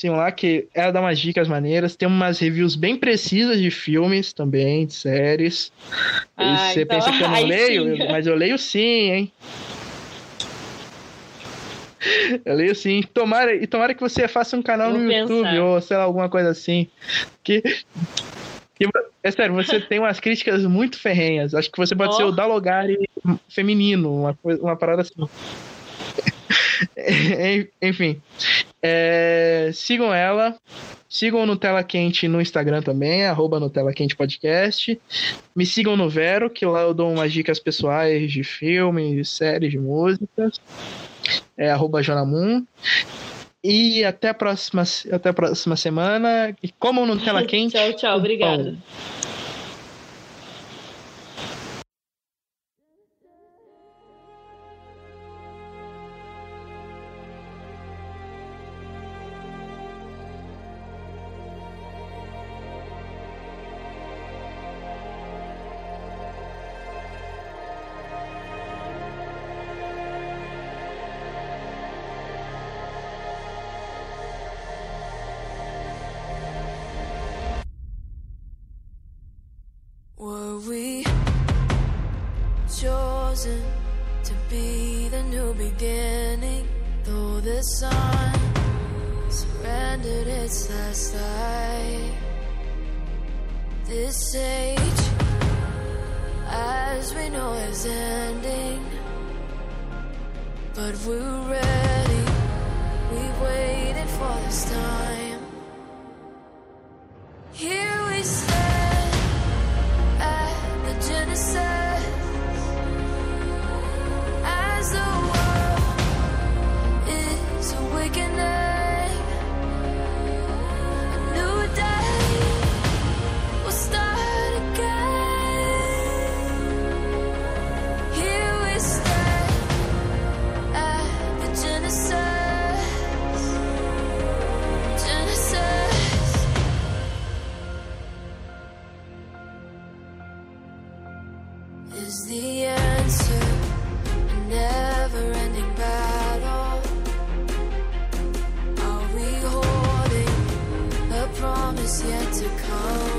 Sigam lá que ela dá umas dicas maneiras. Tem umas reviews bem precisas de filmes também, de séries. E Ah, você então, pensa que eu não leio, sim. mas eu leio sim, hein? Eu leio sim. Tomara, e tomara que você faça um canal Vou no YouTube pensar. ou sei lá, alguma coisa assim. Que, que- é sério, você tem umas críticas muito ferrenhas. Acho que você pode Ó. ser o Dalogari feminino, uma, coisa- uma parada assim. Enfim. É, sigam ela. Sigam no Tela Quente no Instagram também, arroba no Tela Quente Podcast. Me sigam no Vero, que lá eu dou umas dicas pessoais de filmes, séries, de músicas. É arroba Jonamun. E até a próxima, até a próxima semana. E comam no Tela Quente. tchau, tchau. Obrigada. Were is the answer. A never ending battle. Are we holding a promise yet to come?